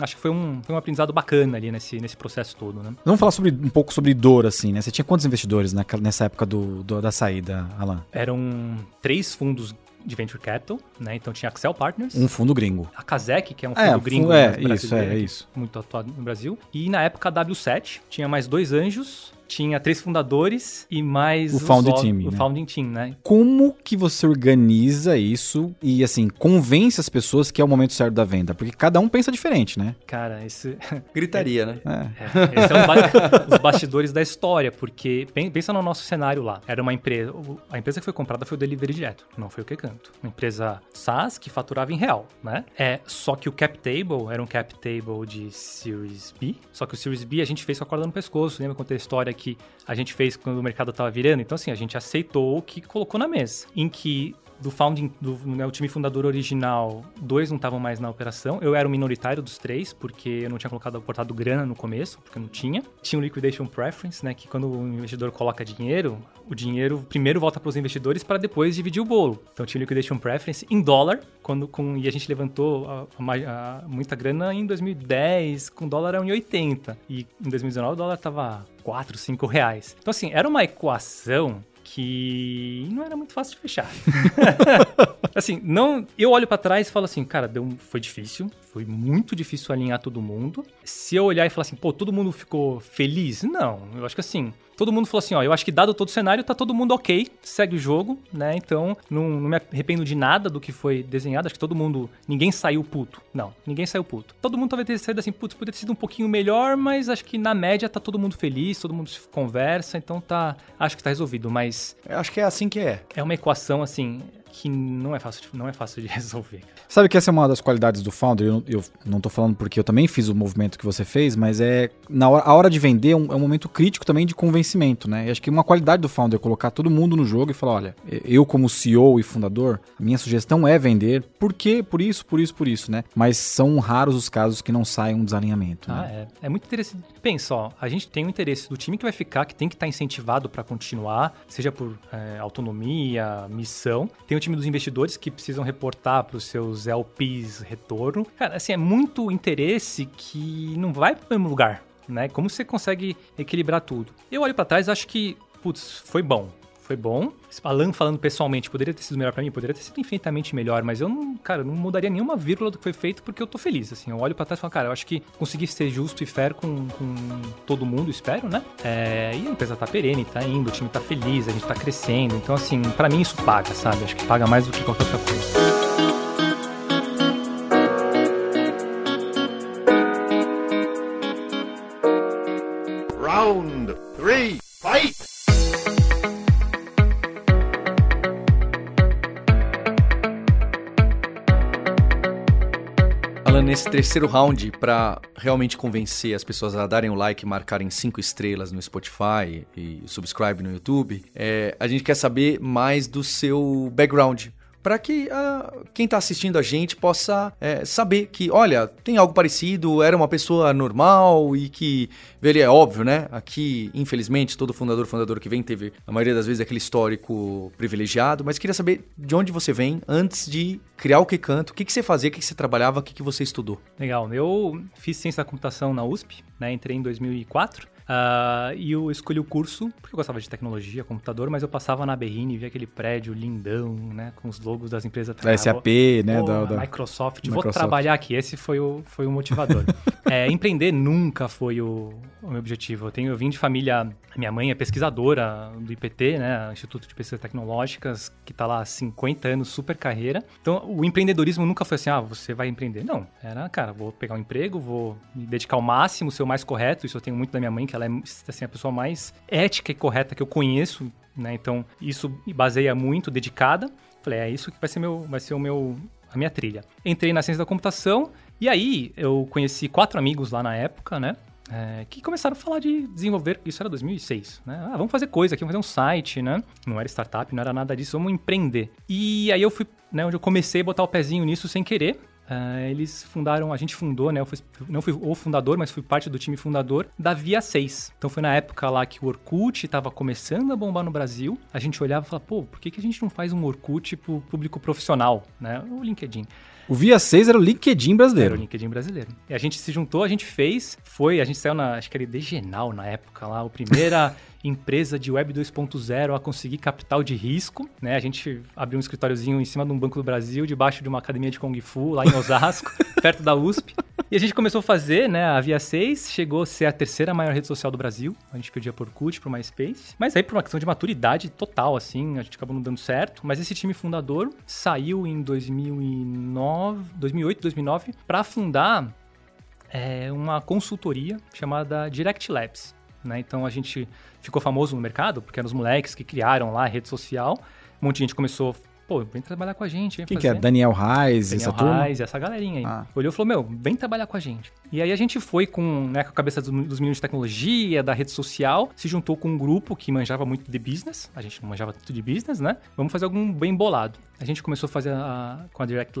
acho que foi um, foi um aprendizado bacana ali nesse, nesse processo todo, né? Vamos falar sobre, um pouco sobre dor, assim, né? Você tinha quantos investidores naquela, nessa época do, do, da saída, Alan? Eram três fundos de venture capital, né? Então tinha Axel Partners. Um fundo gringo. A Kazek, que é um fundo é, gringo. É, isso, é, é isso. Muito atuado no Brasil. E na época a W7 tinha mais dois anjos tinha três fundadores e mais o founding team, o né? founding team, né? Como que você organiza isso e assim convence as pessoas que é o momento certo da venda? Porque cada um pensa diferente, né? Cara, esse <laughs> gritaria, né? É. é esse é um ba... <laughs> os bastidores da história, porque pensa no nosso cenário lá. Era uma empresa, a empresa que foi comprada foi o Delivery Direto, não foi o que canto. Uma empresa SaaS que faturava em real, né? É, só que o cap table era um cap table de Series B, só que o Series B a gente fez com a corda no pescoço, lembra contei a história que a gente fez quando o mercado estava virando. Então, assim, a gente aceitou o que colocou na mesa. Em que do founding, do né, o time fundador original, dois não estavam mais na operação. Eu era o minoritário dos três, porque eu não tinha colocado aportado grana no começo, porque eu não tinha. Tinha o liquidation preference, né, que quando o investidor coloca dinheiro, o dinheiro primeiro volta para os investidores para depois dividir o bolo. Então tinha o liquidation preference em dólar, quando com, e a gente levantou a, a, a, muita grana em 2010, com dólar a 1,80. E em 2019 o dólar estava 4, 5 reais. Então, assim, era uma equação que não era muito fácil de fechar. <laughs> assim, não, eu olho para trás e falo assim, cara, deu, foi difícil, foi muito difícil alinhar todo mundo. Se eu olhar e falar assim, pô, todo mundo ficou feliz? Não, eu acho que assim, todo mundo falou assim, ó, eu acho que dado todo o cenário, tá todo mundo ok, segue o jogo, né? Então, não, não me arrependo de nada do que foi desenhado, acho que todo mundo, ninguém saiu puto. Não, ninguém saiu puto. Todo mundo talvez tenha saído assim, putz, poderia ter sido um pouquinho melhor, mas acho que na média tá todo mundo feliz, todo mundo se conversa, então tá, acho que tá resolvido, mas... Acho que é assim que é. É uma equação, assim, que não é fácil, de- não é fácil de <laughs> resolver. Sabe que essa é uma das qualidades do founder? Eu, eu não tô falando porque eu também fiz o movimento que você fez, mas é na hora, a hora de vender é um, é um momento crítico também de convencimento, né? E acho que uma qualidade do founder é colocar todo mundo no jogo e falar, olha, eu como CEO e fundador, minha sugestão é vender, por quê? Por isso, por isso, por isso, né? Mas são raros os casos que não saem um desalinhamento, Ah, né? é. É muito interessante. Pensa, ó, a gente tem o interesse do time que vai ficar, que tem que estar incentivado para continuar, seja por é, autonomia, missão. Tem o time dos investidores que precisam reportar para os seus LPs retorno. Cara, assim, é muito interesse que não vai para o mesmo lugar, né? Como você consegue equilibrar tudo? Eu olho para trás acho que, putz, foi bom foi bom. Alan falando pessoalmente, poderia ter sido melhor para mim, poderia ter sido infinitamente melhor, mas eu não, cara, não mudaria nenhuma vírgula do que foi feito porque eu tô feliz, assim. Eu olho pra trás e falo, cara, eu acho que consegui ser justo e fair com, com todo mundo, espero, né? É, e a empresa tá perene, tá indo, o time tá feliz, a gente tá crescendo. Então, assim, para mim isso paga, sabe? Acho que paga mais do que qualquer outra coisa. Round 3 nesse terceiro round, pra realmente convencer as pessoas a darem o like marcarem cinco estrelas no Spotify e subscribe no YouTube, é, a gente quer saber mais do seu background. Para que ah, quem tá assistindo a gente possa é, saber que, olha, tem algo parecido, era uma pessoa normal e que, ele é óbvio, né? Aqui, infelizmente, todo fundador, fundador que vem teve, a maioria das vezes, aquele histórico privilegiado, mas queria saber de onde você vem antes de criar o que canto, o que, que você fazia, o que, que você trabalhava, o que, que você estudou. Legal. Eu fiz ciência da computação na USP, né? Entrei em 2004. Ah, e eu escolhi o curso porque eu gostava de tecnologia, computador, mas eu passava na Berrine e via aquele prédio lindão, né? Com os logos das empresas. Da SAP, né? Da, da- Microsoft, vou Microsoft. trabalhar aqui. Esse foi o, foi o motivador. <laughs> É, empreender nunca foi o, o meu objetivo. Eu, tenho, eu vim de família. Minha mãe é pesquisadora do IPT, né? Instituto de Pesquisas Tecnológicas, que está lá há 50 anos, super carreira. Então, o empreendedorismo nunca foi assim, ah, você vai empreender. Não. Era, cara, vou pegar um emprego, vou me dedicar ao máximo, ser o mais correto. Isso eu tenho muito da minha mãe, que ela é assim, a pessoa mais ética e correta que eu conheço, né? Então, isso me baseia muito, dedicada. Falei, é isso que vai ser, meu, vai ser o meu, a minha trilha. Entrei na ciência da computação e aí eu conheci quatro amigos lá na época, né? é, que começaram a falar de desenvolver, isso era 2006, né? Ah, vamos fazer coisa aqui, vamos fazer um site, né? Não era startup, não era nada disso, vamos empreender. E aí eu fui, né, onde eu comecei a botar o pezinho nisso sem querer. Ah, eles fundaram, a gente fundou, né? Eu fui, não fui o fundador, mas fui parte do time fundador da Via 6. Então foi na época lá que o Orkut estava começando a bombar no Brasil. A gente olhava e falava, pô, por que, que a gente não faz um Orkut pro público profissional, né? O LinkedIn. O Via 6 era o LinkedIn Era brasileiro. o LinkedIn brasileiro. E a gente se juntou, a gente fez, foi, a gente saiu na, acho que era Degenal na época lá, a primeira <laughs> empresa de Web 2.0 a conseguir capital de risco, né? A gente abriu um escritóriozinho em cima de um Banco do Brasil, debaixo de uma academia de Kung Fu, lá em Osasco, <laughs> perto da USP. E a gente começou a fazer, né, a Via 6, chegou a ser a terceira maior rede social do Brasil. A gente pedia por CUT, por MySpace. Mas aí por uma questão de maturidade total, assim, a gente acabou não dando certo. Mas esse time fundador saiu em 2009, 2008, 2009, para fundar é, uma consultoria chamada Direct Labs. Né? Então a gente ficou famoso no mercado, porque eram os moleques que criaram lá a rede social. Um monte de gente começou, pô, vem trabalhar com a gente. Vem Quem fazer. que é? Daniel Reis, Daniel essa turma? Reis, essa galerinha aí. Ah. Olhou e falou, meu, vem trabalhar com a gente. E aí a gente foi com, né, com a cabeça dos, dos meninos de tecnologia, da rede social, se juntou com um grupo que manjava muito de business. A gente não manjava tanto de business, né? Vamos fazer algum bem bolado. A gente começou a fazer a, com a Direct,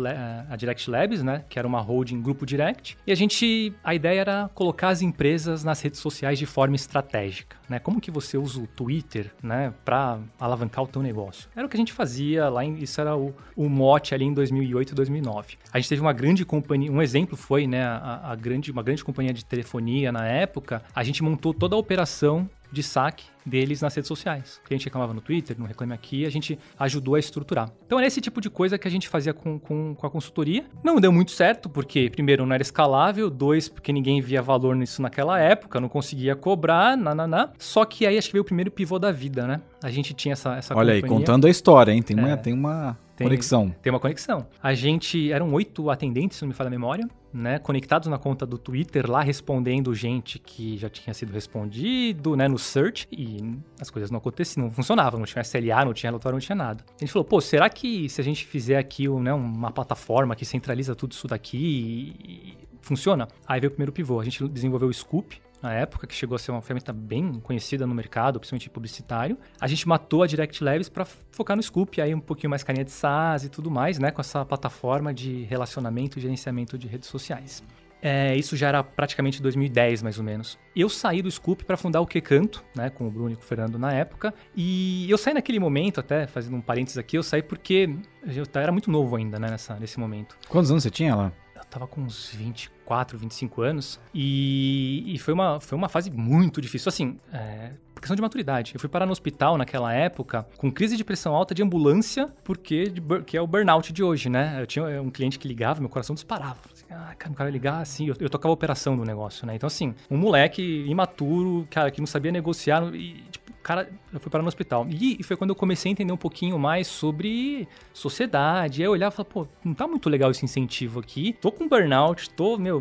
a Direct Labs, né? Que era uma holding grupo Direct. E a gente, a ideia era colocar as empresas nas redes sociais de forma estratégica, né? Como que você usa o Twitter, né? Pra alavancar o teu negócio. Era o que a gente fazia lá, em, isso era o, o mote ali em 2008 e 2009. A gente teve uma grande companhia, um exemplo foi, né? A, a grande, uma grande companhia de telefonia na época, a gente montou toda a operação de saque deles nas redes sociais. A gente reclamava no Twitter, no Reclame Aqui, a gente ajudou a estruturar. Então era esse tipo de coisa que a gente fazia com, com, com a consultoria. Não deu muito certo, porque, primeiro, não era escalável, dois, porque ninguém via valor nisso naquela época, não conseguia cobrar, nananá. Só que aí acho que veio o primeiro pivô da vida, né? A gente tinha essa, essa Olha aí, companhia. contando a história, hein? Tem uma, É. tem uma Tem- conexão. Tem uma conexão. A gente, eram oito atendentes, se não me falha a memória. Né, conectados na conta do Twitter lá respondendo gente que já tinha sido respondido, né, no search e as coisas não aconteciam, não funcionavam, não tinha SLA, não tinha relatório, não tinha nada. A gente falou, pô, será que se a gente fizer aqui né, uma plataforma que centraliza tudo isso daqui e, funciona? Aí veio o primeiro pivô. A gente desenvolveu o Scoop, na época, que chegou a ser uma ferramenta bem conhecida no mercado, principalmente publicitário. A gente matou a Direct Labs para focar no Scoop, aí um pouquinho mais carinha de SaaS e tudo mais, né? Com essa plataforma de relacionamento e gerenciamento de redes sociais. É, isso já era praticamente 2010, mais ou menos. Eu saí do Scoop para fundar o Que Canto, né, com o Bruno e com o Fernando na época. E eu saí naquele momento, até fazendo um parênteses aqui, eu saí porque eu era muito novo ainda, né, nessa, nesse momento. Quantos anos você tinha lá? Eu tava com uns 24, 25 anos. E, e foi, uma, foi uma fase muito difícil. Assim, é, questão de maturidade. Eu fui parar no hospital naquela época com crise de pressão alta de ambulância, porque de, que é o burnout de hoje, né? Eu tinha um cliente que ligava, meu coração disparava. Assim, ah, cara, o cara ligar assim, eu, eu tocava a operação do negócio, né? Então, assim, um moleque imaturo, cara, que não sabia negociar e, tipo, cara, eu fui parar no hospital. E, foi quando eu comecei a entender um pouquinho mais sobre sociedade. Aí eu olhava e falava, pô, não tá muito legal esse incentivo aqui. Tô com burnout, tô, meu,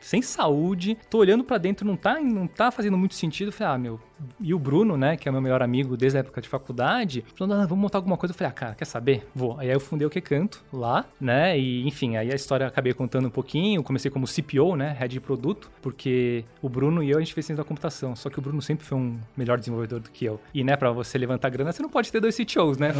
sem saúde, tô olhando para dentro, não tá, não tá fazendo muito sentido. Eu falei, ah, meu, e o Bruno, né, que é meu melhor amigo desde a época de faculdade, falando, ah, vamos montar alguma coisa. Eu falei, ah, cara, quer saber? Vou. Aí eu fundei o Que Canto lá, né, e enfim, aí a história acabei contando um pouquinho. Comecei como CPO, né, head de produto, porque o Bruno e eu, a gente fez ciência da computação. Só que o Bruno sempre foi um melhor desenvolvedor do que eu. E, né, pra você levantar grana, você não pode ter dois CTOs, né?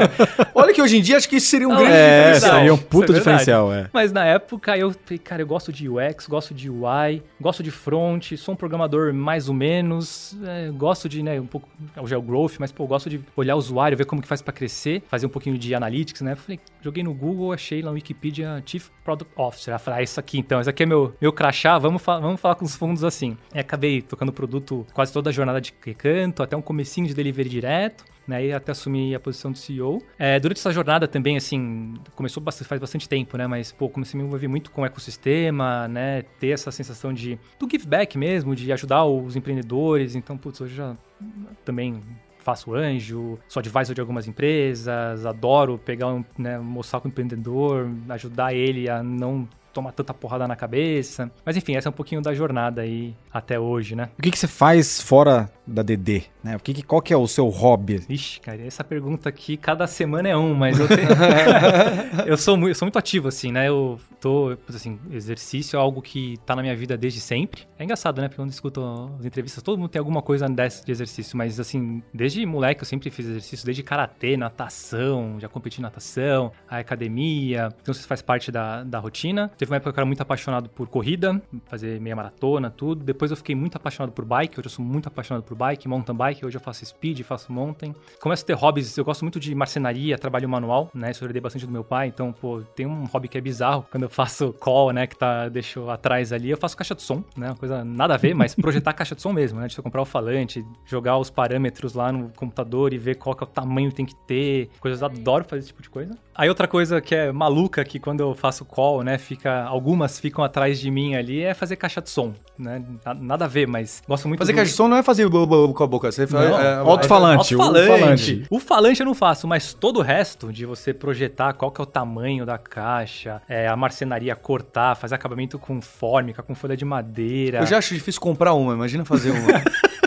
<laughs> Olha que hoje em dia acho que isso seria um não, grande é, diferencial. Seria um puto é diferencial, é. Mas na época eu falei, cara, eu gosto de UX, gosto de UI, gosto de front, sou um programador mais ou menos, é, gosto de, né, um pouco, hoje é o growth, mas, pô, eu gosto de olhar o usuário, ver como que faz para crescer, fazer um pouquinho de analytics, né? Falei, joguei no Google, achei lá no Wikipedia Chief Product Officer. Eu falei, ah, isso aqui então, isso aqui é meu, meu crachá, vamos, fa vamos falar com os fundos assim. E acabei tocando produto quase toda a jornada de canto, até um comecinho de delivery direto né? E até assumir a posição de CEO. É, durante essa jornada também, assim, começou bastante, faz bastante tempo, né? Mas, pô, comecei a me envolver muito com o ecossistema, né? Ter essa sensação de do give back mesmo, de ajudar os empreendedores. Então, putz, hoje já também faço anjo, sou advisor de algumas empresas, adoro pegar um, né, mostrar com o empreendedor, ajudar ele a não tomar tanta porrada na cabeça. Mas enfim, essa é um pouquinho da jornada aí até hoje, né? O que, que você faz fora da DD? Né? O que, que, qual que é o seu hobby? Ixi, cara, essa pergunta aqui, cada semana é um, mas eu tenho... <laughs> eu, sou muito, eu sou muito ativo, assim, né? Eu tô, assim, exercício é algo que tá na minha vida desde sempre. É engraçado, né? Porque quando escuto as entrevistas, todo mundo tem alguma coisa dessa de exercício, mas assim, desde moleque eu sempre fiz exercício, desde karatê, natação, já competi natação, a academia, então isso faz parte da, da rotina. Teve uma época que eu era muito apaixonado por corrida, fazer meia maratona, tudo. Depois eu fiquei muito apaixonado por bike, hoje eu sou muito apaixonado por bike, mountain bike, hoje eu faço speed, faço mountain. Começo a ter hobbies, eu gosto muito de marcenaria, trabalho manual, né? Isso eu herdei bastante do meu pai, então, pô, tem um hobby que é bizarro, quando eu faço call, né, que tá, deixou atrás ali, eu faço caixa de som, né, uma coisa nada a ver, mas <laughs> projetar caixa de som mesmo, né, de você comprar o falante, jogar os parâmetros lá no computador e ver qual que é o tamanho que tem que ter, coisas, adoro fazer esse tipo de coisa. Aí outra coisa que é maluca, que quando eu faço call, né, fica, algumas ficam atrás de mim ali, é fazer caixa de som, né, nada a ver, mas gosto muito Fazer do... caixa de som não é fazer com a boca, você faz... É, alto-falante, é, alto-falante. O falante eu não faço, mas todo o resto de você projetar qual que é o tamanho da caixa, é, a marcenaria cortar, fazer acabamento com fórmica, com folha de madeira. Eu já acho difícil comprar uma, imagina fazer uma. <laughs>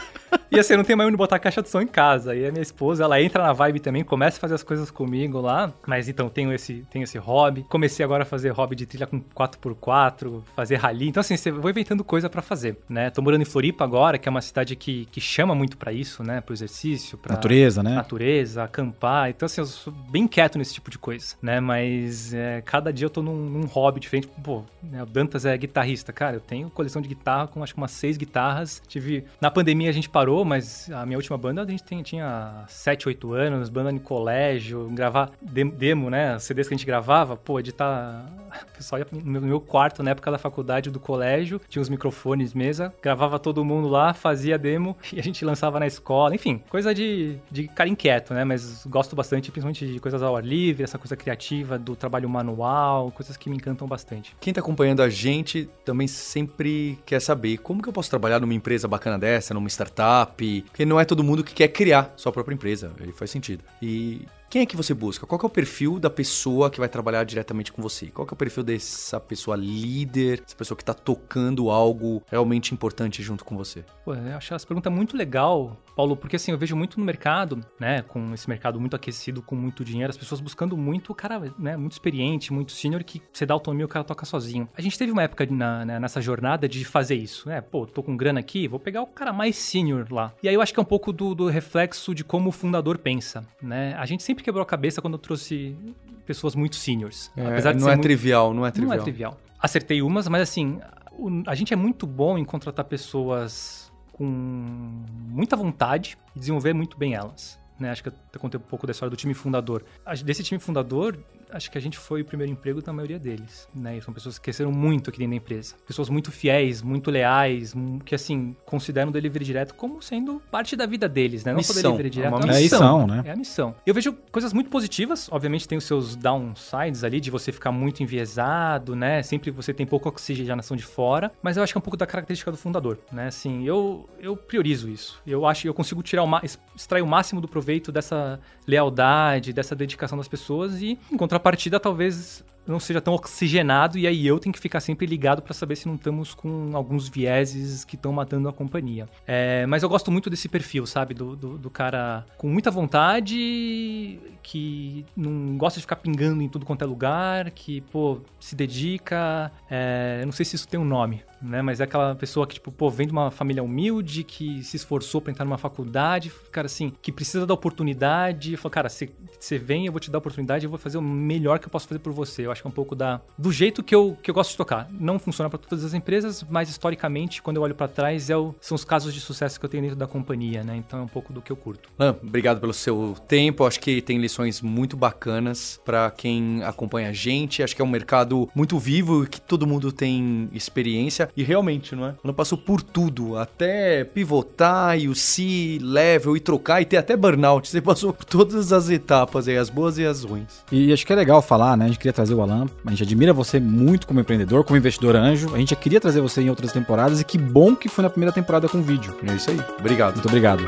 E assim, eu não tenho mais onde botar a caixa de som em casa. E a minha esposa, ela entra na vibe também, começa a fazer as coisas comigo lá. Mas então, tenho esse, tenho esse hobby. Comecei agora a fazer hobby de trilha com 4x4, fazer rally. Então, assim, você vou inventando coisa para fazer, né? Tô morando em Floripa agora, que é uma cidade que, que chama muito para isso, né? Pro exercício, pra... Natureza, né? Natureza, acampar. Então, assim, eu sou bem quieto nesse tipo de coisa, né? Mas é, cada dia eu tô num, num hobby diferente. Pô, né? o Dantas é guitarrista. Cara, eu tenho coleção de guitarra com acho que umas seis guitarras. Tive... Na pandemia a gente parou, mas a minha última banda a gente tem, tinha 7, 8 anos, banda de colégio, gravar demo, né? CDs que a gente gravava, pô, editar. O pessoal ia no meu quarto na época da faculdade do colégio, tinha os microfones, mesa, gravava todo mundo lá, fazia demo <laughs> e a gente lançava na escola, enfim, coisa de, de cara inquieto, né? Mas gosto bastante, principalmente de coisas ao ar livre, essa coisa criativa do trabalho manual, coisas que me encantam bastante. Quem tá acompanhando a gente também sempre quer saber como que eu posso trabalhar numa empresa bacana dessa, numa startup, porque não é todo mundo que quer criar sua própria empresa, ele faz sentido. E Quem é que você busca? Qual é o perfil da pessoa que vai trabalhar diretamente com você? Qual é o perfil dessa pessoa líder, essa pessoa que está tocando algo realmente importante junto com você? Pô, eu acho essa pergunta muito legal, Paulo, porque assim, eu vejo muito no mercado, né, com esse mercado muito aquecido, com muito dinheiro, as pessoas buscando muito o cara, né, muito experiente, muito sênior, que você dá autonomia o cara toca sozinho. A gente teve uma época na, né, nessa jornada de fazer isso, né? Pô, tô com grana aqui, vou pegar o cara mais sênior lá. E aí eu acho que é um pouco do, do reflexo de como o fundador pensa, né? A gente sempre quebrou a cabeça quando eu trouxe pessoas muito seniors. É, não é muito... trivial, não é trivial. Não é trivial. Acertei umas, mas assim, a gente é muito bom em contratar pessoas com muita vontade e desenvolver muito bem elas. Né? Acho que eu contei um pouco da história do time fundador. Desse time fundador, acho que a gente foi o primeiro emprego da maioria deles, né? E são pessoas que cresceram muito aqui dentro da empresa. Pessoas muito fiéis, muito leais, que, assim, consideram o delivery direto como sendo parte da vida deles, né? Não missão. só delivery direto, é uma é missão, né? É a missão. Eu vejo coisas muito positivas, obviamente tem os seus downsides ali, de você ficar muito enviesado, né? Sempre você tem pouca oxigenação de fora, mas eu acho que é um pouco da característica do fundador, né? Assim, eu, eu priorizo isso. Eu acho que eu consigo tirar o extrair o máximo do proveito dessa lealdade, dessa dedicação das pessoas e encontrar contrapartida, talvez não seja tão oxigenado e aí eu tenho que ficar sempre ligado para saber se não estamos com alguns vieses que estão matando a companhia. É, mas eu gosto muito desse perfil, sabe? Do, do, do, cara com muita vontade, que não gosta de ficar pingando em tudo quanto é lugar, que, pô, se dedica. É, não sei se isso tem um nome, né? Mas é aquela pessoa que, tipo, pô, vem de uma família humilde, que se esforçou para entrar numa faculdade, cara, assim, que precisa da oportunidade. Fala, cara, você vem, eu vou te dar a oportunidade, eu vou fazer o melhor que eu posso fazer por você. Eu acho que é um pouco da, do jeito que eu, que eu gosto de tocar. Não funciona para todas as empresas, mas historicamente, quando eu olho para trás, é o, são os casos de sucesso que eu tenho dentro da companhia, né? Então é um pouco do que eu curto. Ah, obrigado pelo seu tempo. Acho que tem lições muito bacanas para quem acompanha a gente. Acho que é um mercado muito vivo e que todo mundo tem experiência. E realmente, não é? Ela passou por tudo, até pivotar e o C-level e trocar e ter até burnout. Você passou por todas as etapas aí, as boas e as ruins. E acho que é legal falar, né? A gente queria trazer o Alan. A gente admira você muito como empreendedor, como investidor anjo. A gente já queria trazer você em outras temporadas e que bom que foi na primeira temporada com vídeo. É isso aí. Obrigado. Muito obrigado.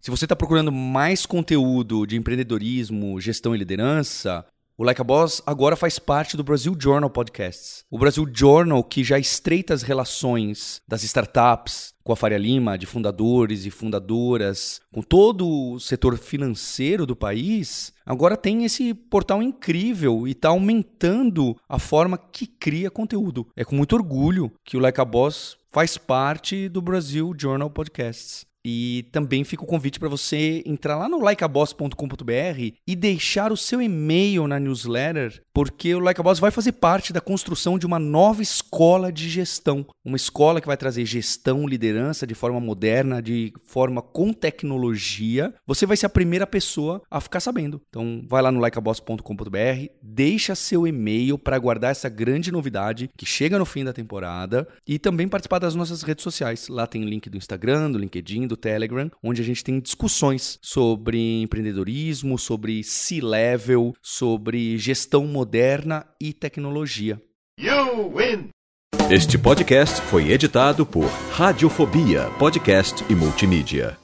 Se você está procurando mais conteúdo de empreendedorismo, gestão e liderança, o Like a Boss agora faz parte do Brasil Journal Podcasts. O Brasil Journal, que já estreita as relações das startups com a Faria Lima, de fundadores e fundadoras, com todo o setor financeiro do país, agora tem esse portal incrível e está aumentando a forma que cria conteúdo. É com muito orgulho que o Like a Boss faz parte do Brasil Journal Podcasts. E também fica o convite para você entrar lá no likeaboss.com.br e deixar o seu e-mail na newsletter, porque o Like a Boss vai fazer parte da construção de uma nova escola de gestão. Uma escola que vai trazer gestão, liderança de forma moderna, de forma com tecnologia. Você vai ser a primeira pessoa a ficar sabendo. Então, vai lá no likeaboss.com.br, deixa seu e-mail para guardar essa grande novidade que chega no fim da temporada e também participar das nossas redes sociais. Lá tem o link do Instagram, do LinkedIn, do Telegram, onde a gente tem discussões sobre empreendedorismo, sobre C-level, sobre gestão moderna e tecnologia. You win! Este podcast foi editado por Radiofobia, podcast e multimídia.